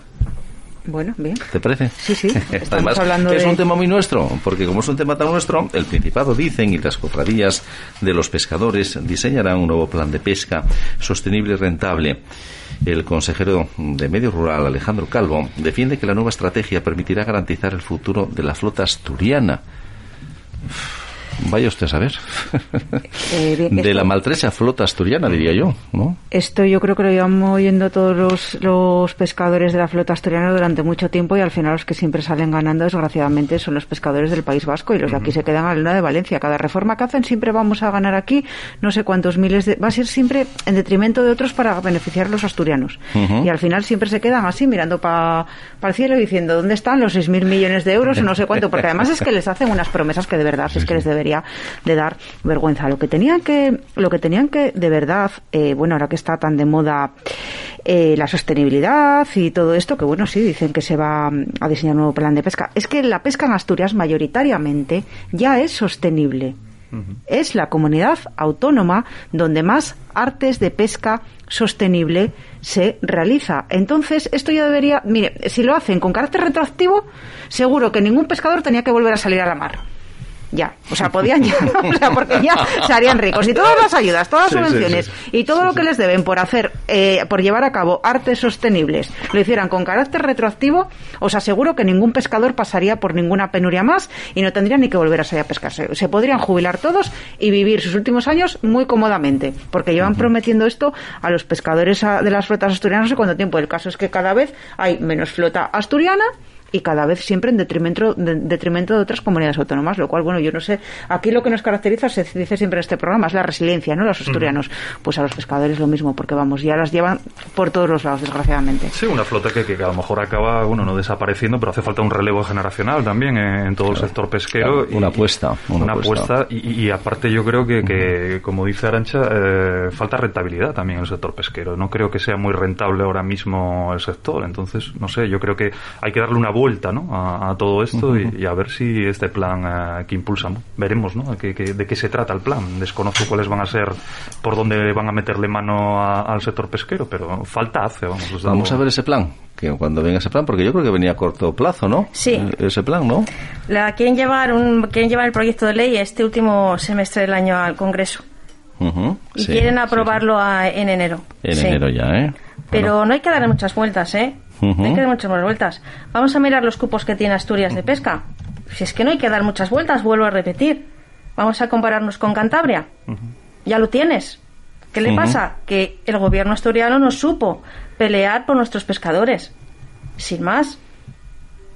E: Bueno, bien.
C: ¿Te parece?
E: Sí, sí.
C: Estamos hablando es un tema muy nuestro, porque como es un tema tan nuestro, el Principado dicen y las cofradías de los pescadores diseñarán un nuevo plan de pesca sostenible y rentable. El consejero de Medio Rural, Alejandro Calvo, defiende que la nueva estrategia permitirá garantizar el futuro de la flota asturiana. Vaya usted a saber. Eh, de la maltrecha flota asturiana, diría yo, ¿no?
E: Esto yo creo que lo llevamos oyendo todos los, pescadores de la flota asturiana durante mucho tiempo y al final los que siempre salen ganando, desgraciadamente, son los pescadores del País Vasco y los de aquí se quedan a la luna de Valencia. Cada reforma que hacen siempre vamos a ganar aquí no sé cuántos miles de... Va a ser siempre en detrimento de otros para beneficiar a los asturianos. Y al final siempre se quedan así mirando para el cielo y diciendo ¿dónde están los 6.000 millones de euros o no sé cuánto? Porque además es que les hacen unas promesas que de verdad es que les debería de dar vergüenza. Lo que tenían que, lo que tenían que, de verdad, eh, bueno, ahora que está tan de moda eh, la sostenibilidad y todo esto, que bueno, sí, dicen que se va a diseñar un nuevo plan de pesca. Es que la pesca en Asturias mayoritariamente ya es sostenible. Es la comunidad autónoma donde más artes de pesca sostenible se realiza. Entonces, esto ya debería, mire, si lo hacen con carácter retroactivo, seguro que ningún pescador tenía que volver a salir a la mar ya. O sea, podían ya, o sea, porque ya se harían ricos. Y todas las ayudas, todas las subvenciones y todo lo que les deben por hacer, eh, por llevar a cabo artes sostenibles, lo hicieran con carácter retroactivo, os aseguro que ningún pescador pasaría por ninguna penuria más y no tendría ni que volver a salir a pescar. Se, podrían jubilar todos y vivir sus últimos años muy cómodamente, porque llevan prometiendo esto a los pescadores de las flotas asturianas no sé cuánto tiempo. El caso es que cada vez hay menos flota asturiana y cada vez siempre en detrimento de, detrimento de otras comunidades autónomas, lo cual, bueno, yo no sé, aquí lo que nos caracteriza, se dice siempre en este programa, es la resiliencia, ¿no? Los asturianos, pues a los pescadores lo mismo, porque vamos, ya las llevan por todos los lados, desgraciadamente.
D: Sí, una flota que, que, a lo mejor acaba, bueno, no desapareciendo, pero hace falta un relevo generacional también en, todo el sector pesquero.
C: una apuesta.
D: Una, apuesta. y, aparte yo creo que, que como dice Arancha, eh, falta rentabilidad también en el sector pesquero. No creo que sea muy rentable ahora mismo el sector, entonces, no sé, yo creo que hay que darle una vuelta ¿no? a, todo esto y, a ver si este plan eh, que impulsamos, veremos ¿no? Que, de qué se trata el plan. Desconozco cuáles van a ser, por dónde van a meterle mano al sector pesquero, pero falta hace. Vamos,
C: vamos a ver ese plan, que cuando venga ese plan, porque yo creo que venía a corto plazo, ¿no?
F: Sí.
C: Eh, ese plan, ¿no?
F: La, quieren, llevar un, quieren llevar el proyecto de ley este último semestre del año al Congreso. y quieren aprobarlo en enero.
C: En enero ya, ¿eh?
F: Pero no hay que darle muchas vueltas, ¿eh? Hay que dar muchas más vueltas. Vamos a mirar los cupos que tiene Asturias de pesca. Si es que no hay que dar muchas vueltas, vuelvo a repetir. Vamos a compararnos con Cantabria. Ya lo tienes. ¿Qué le pasa? Que el gobierno asturiano no supo pelear por nuestros pescadores. Sin más.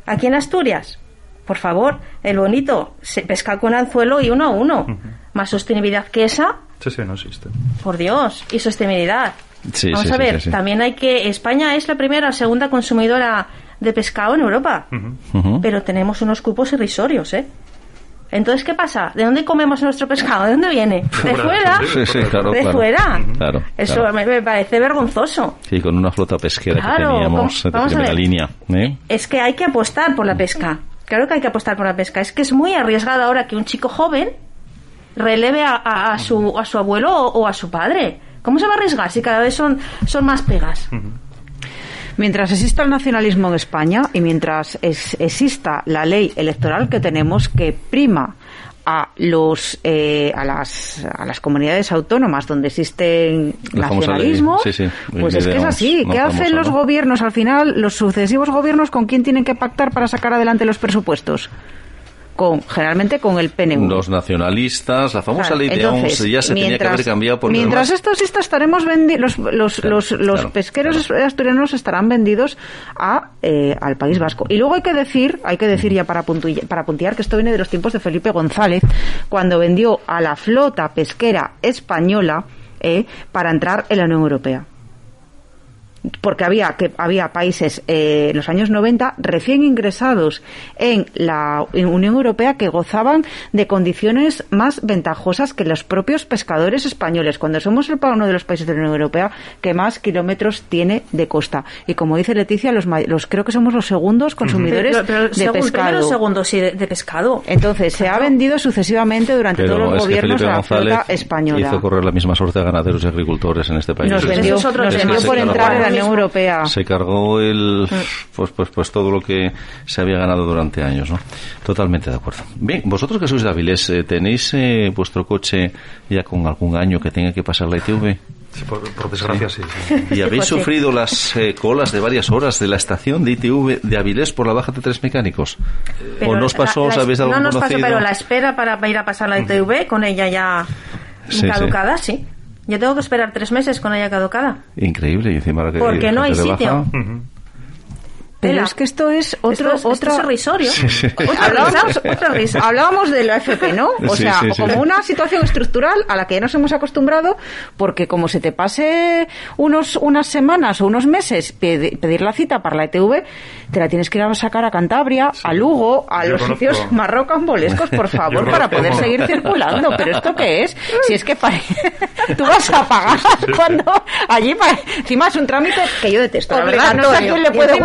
F: Aquí en Asturias, por favor, el bonito, se pesca con anzuelo y uno a uno. Más sostenibilidad que esa.
D: Sí, sí, no existe.
F: Por Dios. Y sostenibilidad. Vamos a ver, también hay que. España es la primera o segunda consumidora de pescado en Europa. Pero tenemos unos cupos irrisorios, ¿eh? Entonces, ¿qué pasa? ¿De dónde comemos nuestro pescado? ¿De dónde viene? ¿De fuera?
C: Sí, sí, claro.
F: ¿De fuera? Claro. Eso Me, parece vergonzoso.
C: Sí, con una flota pesquera que teníamos de primera línea. ¿eh?
F: Es que hay que apostar por la pesca. Claro que hay que apostar por la pesca. Es que es muy arriesgado ahora que un chico joven releve a, su, a su abuelo o a su padre. ¿Cómo se va a arriesgar si cada vez son, son más pegas?
E: Mientras exista el nacionalismo en España y mientras exista la ley electoral que tenemos que prima a los eh, a las a las comunidades autónomas donde existe nacionalismo pues es que es así. qué hacen los gobiernos al final los sucesivos gobiernos con quién tienen que pactar para sacar adelante los presupuestos con generalmente con el PNV.
C: Los nacionalistas, la famosa ley de ya se tenía que haber cambiado
E: por Mientras esto exista, estaremos vendidos, los, los, los, pesqueros asturianos estarán vendidos a, eh, al País Vasco. Y luego hay que decir, hay que decir ya para puntuar, para puntear que esto viene de los tiempos de Felipe González, cuando vendió a la flota pesquera española eh, para entrar en la Unión Europea porque había que había países eh, en los años 90 recién ingresados en la Unión Europea que gozaban de condiciones más ventajosas que los propios pescadores españoles. Cuando somos el, uno de los países de la Unión Europea que más kilómetros tiene de costa. Y como dice Leticia los, los creo que somos los segundos consumidores de pescado.
F: segundos sí, de, pescado.
E: Entonces se ha vendido sucesivamente durante todos los gobiernos de la flota española.
C: hizo correr la misma suerte a ganaderos y agricultores en este país.
E: Nos vendió, nos vendió por entrar en la Europea.
C: Se cargó el, pues, pues, pues todo lo que se había ganado durante años, ¿no? Totalmente de acuerdo. Bien, vosotros que sois de Avilés, eh, ¿tenéis eh, vuestro coche ya con algún año que tenga que pasar la ITV?
D: por, desgracia, sí.
C: ¿Y habéis sufrido las eh, colas de varias horas de la estación de ITV de Avilés por la baja de tres mecánicos? ¿O nos pasó, sabéis algo No nos pasó,
F: pero la espera para ir a pasar la ITV, con ella ya caducada, sí. Yo tengo que esperar tres meses con ella caducada.
C: Increíble, y encima
F: que Porque no hay sitio.
E: Pero es que esto es otro
F: esto es, otro
E: risorio. hablábamos, de la FP, ¿no? O sea, como una situación estructural a la que ya nos hemos acostumbrado, porque como se te pase unos unas semanas o unos meses pedir la cita para la ETV, te la tienes que ir a sacar a Cantabria, a Lugo, a los sitios marrocambolescos, por favor, para poder seguir circulando. Pero esto qué es? Si es que tú vas a pagar cuando allí encima es un trámite que yo detesto. La verdad, no sé a quién le puede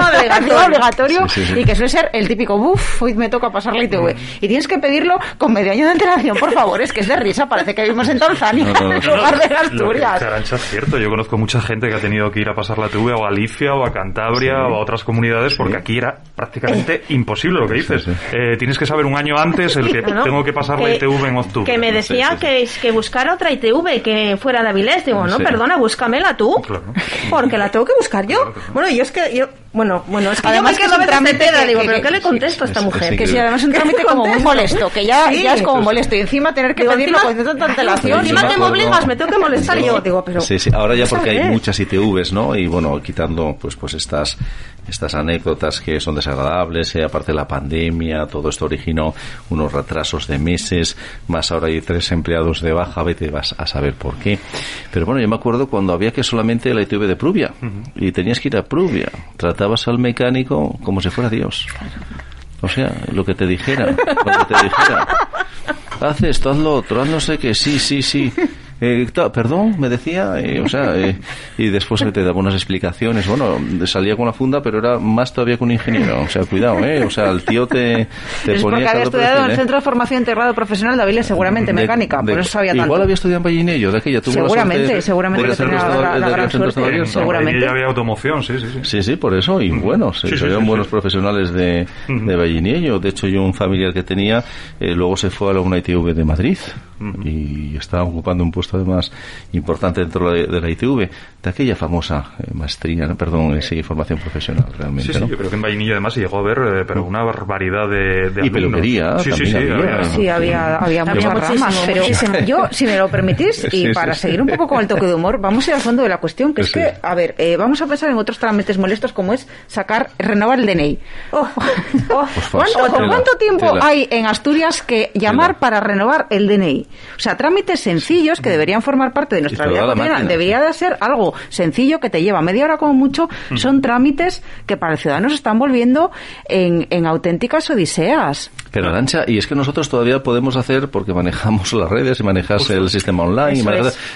E: obligatorio y que suele ser el típico, uff, hoy me toca pasar la ITV. Y tienes que pedirlo con medio año de antelación, por favor, es que es de risa, parece que vivimos en Tanzania, en lugar de Asturias.
D: Arancha es cierto, yo conozco mucha gente que ha tenido que ir a pasar la ITV o a Galicia o a Cantabria o a otras comunidades porque aquí era prácticamente imposible lo que dices. Eh, tienes que saber un año antes el que tengo que pasar la ITV en octubre.
F: Que me decía que, que buscara otra ITV que fuera de Avilés. Digo, no, perdona, búscamela tú. Porque la tengo que buscar yo. Bueno, yo es que yo bueno, bueno, es que además que es un trámite digo, pero ¿qué le contesto a esta mujer?
E: que sí, además es un trámite como muy molesto, que ya, ya es como molesto. Y encima tener que pedirlo con tanta antelación.
F: Encima que me obligas, me tengo que molestar. yo, digo, pero
C: Sí, sí, ahora ya porque hay muchas ITVs, ¿no? Y bueno, quitando pues pues estas estas anécdotas que son desagradables, eh, aparte de la pandemia, todo esto originó unos retrasos de meses, más ahora hay tres empleados de baja, vete vas a saber por qué. Pero bueno, yo me acuerdo cuando había que solamente la ITV de Prubia. Y tenías que ir a Prubia, tratabas al mecánico como si fuera Dios. O sea, lo que te dijera, que te dijera. Haz esto, haz lo otro, haz no sé qué, sí, sí, sí. Eh, perdón, me decía, eh, o sea, eh, y después te daba unas explicaciones. Bueno, salía con la funda, pero era más todavía que un ingeniero. O sea, cuidado, ¿eh? O sea, el tío te, te
E: es
C: ponía.
E: Porque había estudiado en el Centro de Formación Integrado Profesional de Avilés, seguramente mecánica, por eso sabía
C: tanto. Igual había estudiado en Vallinello, de aquella.
E: Tuvo seguramente, seguramente tenía la, la, gran suerte.
D: Seguramente. había automoción, sí, sí, sí.
C: Sí, sí, por eso, y buenos. Sí, buenos profesionales de, de Vallinello. De hecho, yo un familiar que tenía, luego se fue a la UNITV de Madrid y estaba ocupando un puesto además importante dentro de, la ITV, de aquella famosa eh, maestría, perdón, esa formación profesional realmente.
D: Sí, sí, yo creo que en Vainilla además se llegó a ver eh, pero una barbaridad de, de
C: Y peluquería,
D: sí, sí, sí,
E: había, sí, había, había muchas ramas, pero yo, si me lo permitís, y para seguir un poco con el toque de humor, vamos a ir al fondo de la cuestión, que es que, a ver, eh, vamos a pensar en otros trámites molestos como es sacar, renovar el DNI. Oh, oh, ¿Cuánto, tiempo hay en Asturias que llamar para renovar el DNI? O sea, trámites sencillos que deberían formar parte de nuestra vida cotidiana. Debería de ser algo sencillo que te lleva media hora como mucho. Son trámites que para el ciudadano se están volviendo en, en auténticas odiseas.
C: Pero Arancha, y es que nosotros todavía podemos hacer, porque manejamos las redes y manejas el sistema online,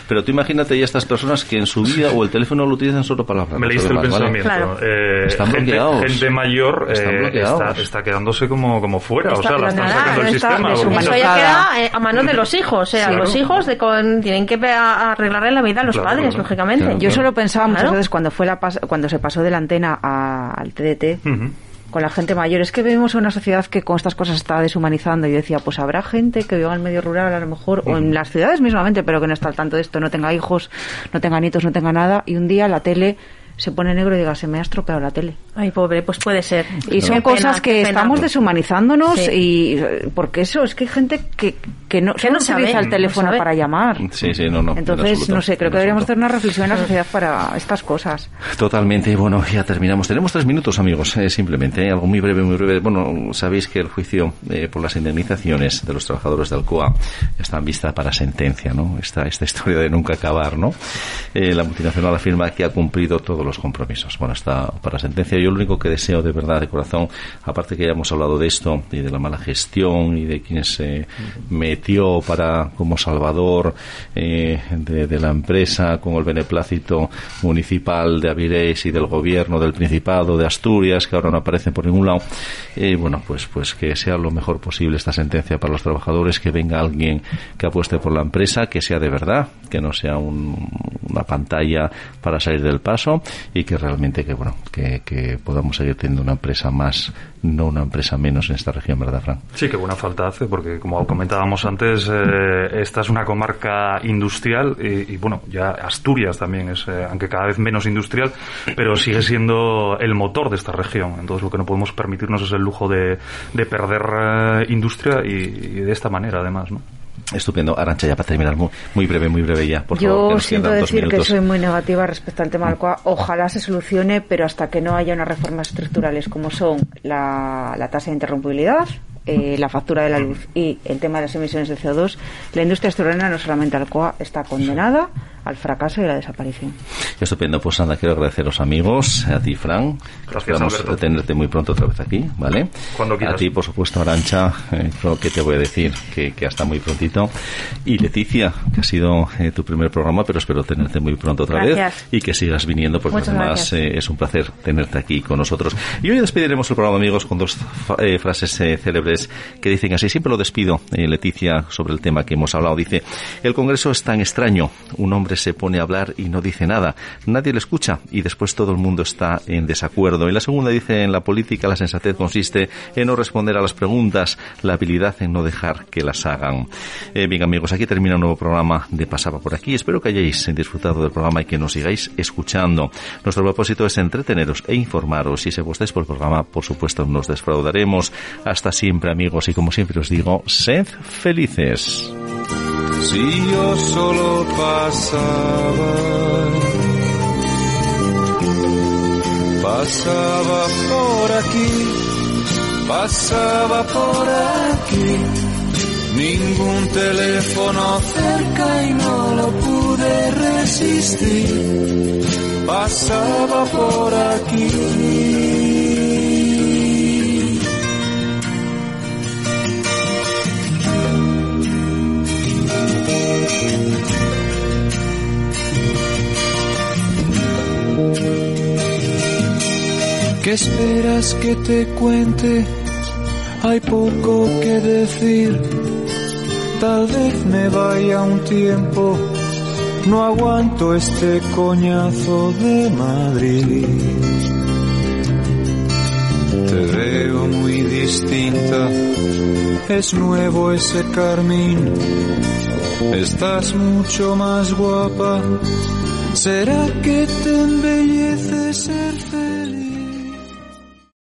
C: pero tú imagínate ya estas personas que en su vida o el teléfono lo utilizan solo para
D: hablar. Me leíste el pensamiento. Eh,
C: están gente, bloqueados.
D: Gente mayor eh, está, está, quedándose como, como fuera, o sea, la están sacando del sistema.
F: Eso ya queda eh, a manos de los hijos, o sea, los hijos de con, tienen que arreglarle la vida a los padres, lógicamente.
E: Yo solo pensaba muchas veces cuando, fue la cuando se pasó de la antena al TDT, con la gente mayor. Es que vemos una sociedad que con estas cosas está deshumanizando. Y yo decía, pues habrá gente que viva en el medio rural a lo mejor, o en las ciudades mismamente, pero que no está al tanto de esto, no tenga hijos, no tenga nietos, no tenga nada. Y un día la tele se pone negro y diga, se me ha estropeado la tele.
F: Ay, pobre, pues puede ser.
E: Y son cosas que estamos deshumanizándonos y porque eso, es que hay gente que, que no, que no utiliza el teléfono para llamar.
C: Sí, sí, no, no.
E: Entonces, no sé, creo que deberíamos hacer una reflexión en la sociedad para estas cosas.
C: Totalmente, bueno, ya terminamos. Tenemos tres minutos, amigos, eh, simplemente, algo muy breve, muy breve. Bueno, sabéis que el juicio eh, por las indemnizaciones de los trabajadores de Alcoa está en vista para sentencia, ¿no? Esta, esta historia de nunca acabar, ¿no? Eh, la multinacional afirma que ha cumplido los compromisos. Bueno, está para sentencia. Yo lo único que deseo de verdad, de corazón, aparte que ya hemos hablado de esto y de la mala gestión y de quien se metió para como salvador eh, de, la empresa con el beneplácito municipal de Avilés y del gobierno del Principado de Asturias, que ahora no aparecen por ningún lado. Eh, bueno, pues, pues que sea lo mejor posible esta sentencia para los trabajadores, que venga alguien que apueste por la empresa, que sea de verdad, que no sea una pantalla para salir del paso y que realmente que bueno que, que podamos seguir teniendo una empresa más no una empresa menos en esta región, ¿verdad, Fran?
D: Sí, que buena falta hace, porque como comentábamos antes, eh, esta es una comarca industrial y, bueno, ya Asturias también es, eh, aunque cada vez menos industrial, pero sigue siendo el motor de esta región. Entonces lo que no podemos permitirnos es el lujo de, de perder eh, industria y, y de esta manera, además, ¿no?
C: Estupendo. Arancha, ya para terminar, muy, breve, muy breve ya. Por
E: Yo
C: favor,
E: siento decir que soy muy negativa respecto al tema del cual ojalá se solucione, pero hasta que no haya unas reformas estructurales como son la, la tasa de interrumpibilidad, eh, la factura de la luz y el tema de las emisiones de CO2, la industria asturiana, no solamente Alcoa, está condenada al fracaso y la desaparición.
C: Estupendo, pues nada, quiero agradecer a los amigos, a ti, Fran.
D: Gracias,
C: Esperamos tenerte muy pronto otra vez aquí, ¿vale?
D: Cuando quieras.
C: A ti, por supuesto, Arancha, eh, que te voy a decir que, que, hasta muy prontito. Y Leticia, que ha sido eh, tu primer programa, pero espero tenerte muy pronto otra
F: vez
C: y que sigas viniendo, porque además eh, es un placer tenerte aquí con nosotros. Y hoy despediremos el programa, amigos, con dos eh, frases eh, célebres que dicen así. Siempre lo despido, Leticia, sobre el tema que hemos hablado. Dice, el Congreso es tan extraño, un hombre se pone a hablar y no dice nada. Nadie le escucha y después todo el mundo está en desacuerdo. Y la segunda dice, en la política la sensatez consiste en no responder a las preguntas, la habilidad en no dejar que las hagan. Eh, bien amigos, aquí termina un nuevo programa de Pasaba por aquí. Espero que hayáis disfrutado del programa y que nos sigáis escuchando. Nuestro propósito es entreteneros e informaros. Si se gustáis por el programa, por supuesto, nos desfraudaremos. Hasta siempre amigos y como siempre os digo, sed felices
B: si yo solo pasaba, por aquí, pasaba por aquí, ningún teléfono cerca y no lo pude resistir, pasaba por aquí. ¿Qué esperas que te cuente? Hay poco que decir. Tal vez me vaya un tiempo. No aguanto este coñazo de Madrid. Te veo muy distinta. Es nuevo ese carmín. Estás mucho más guapa. ¿Será que te embellece ser feliz?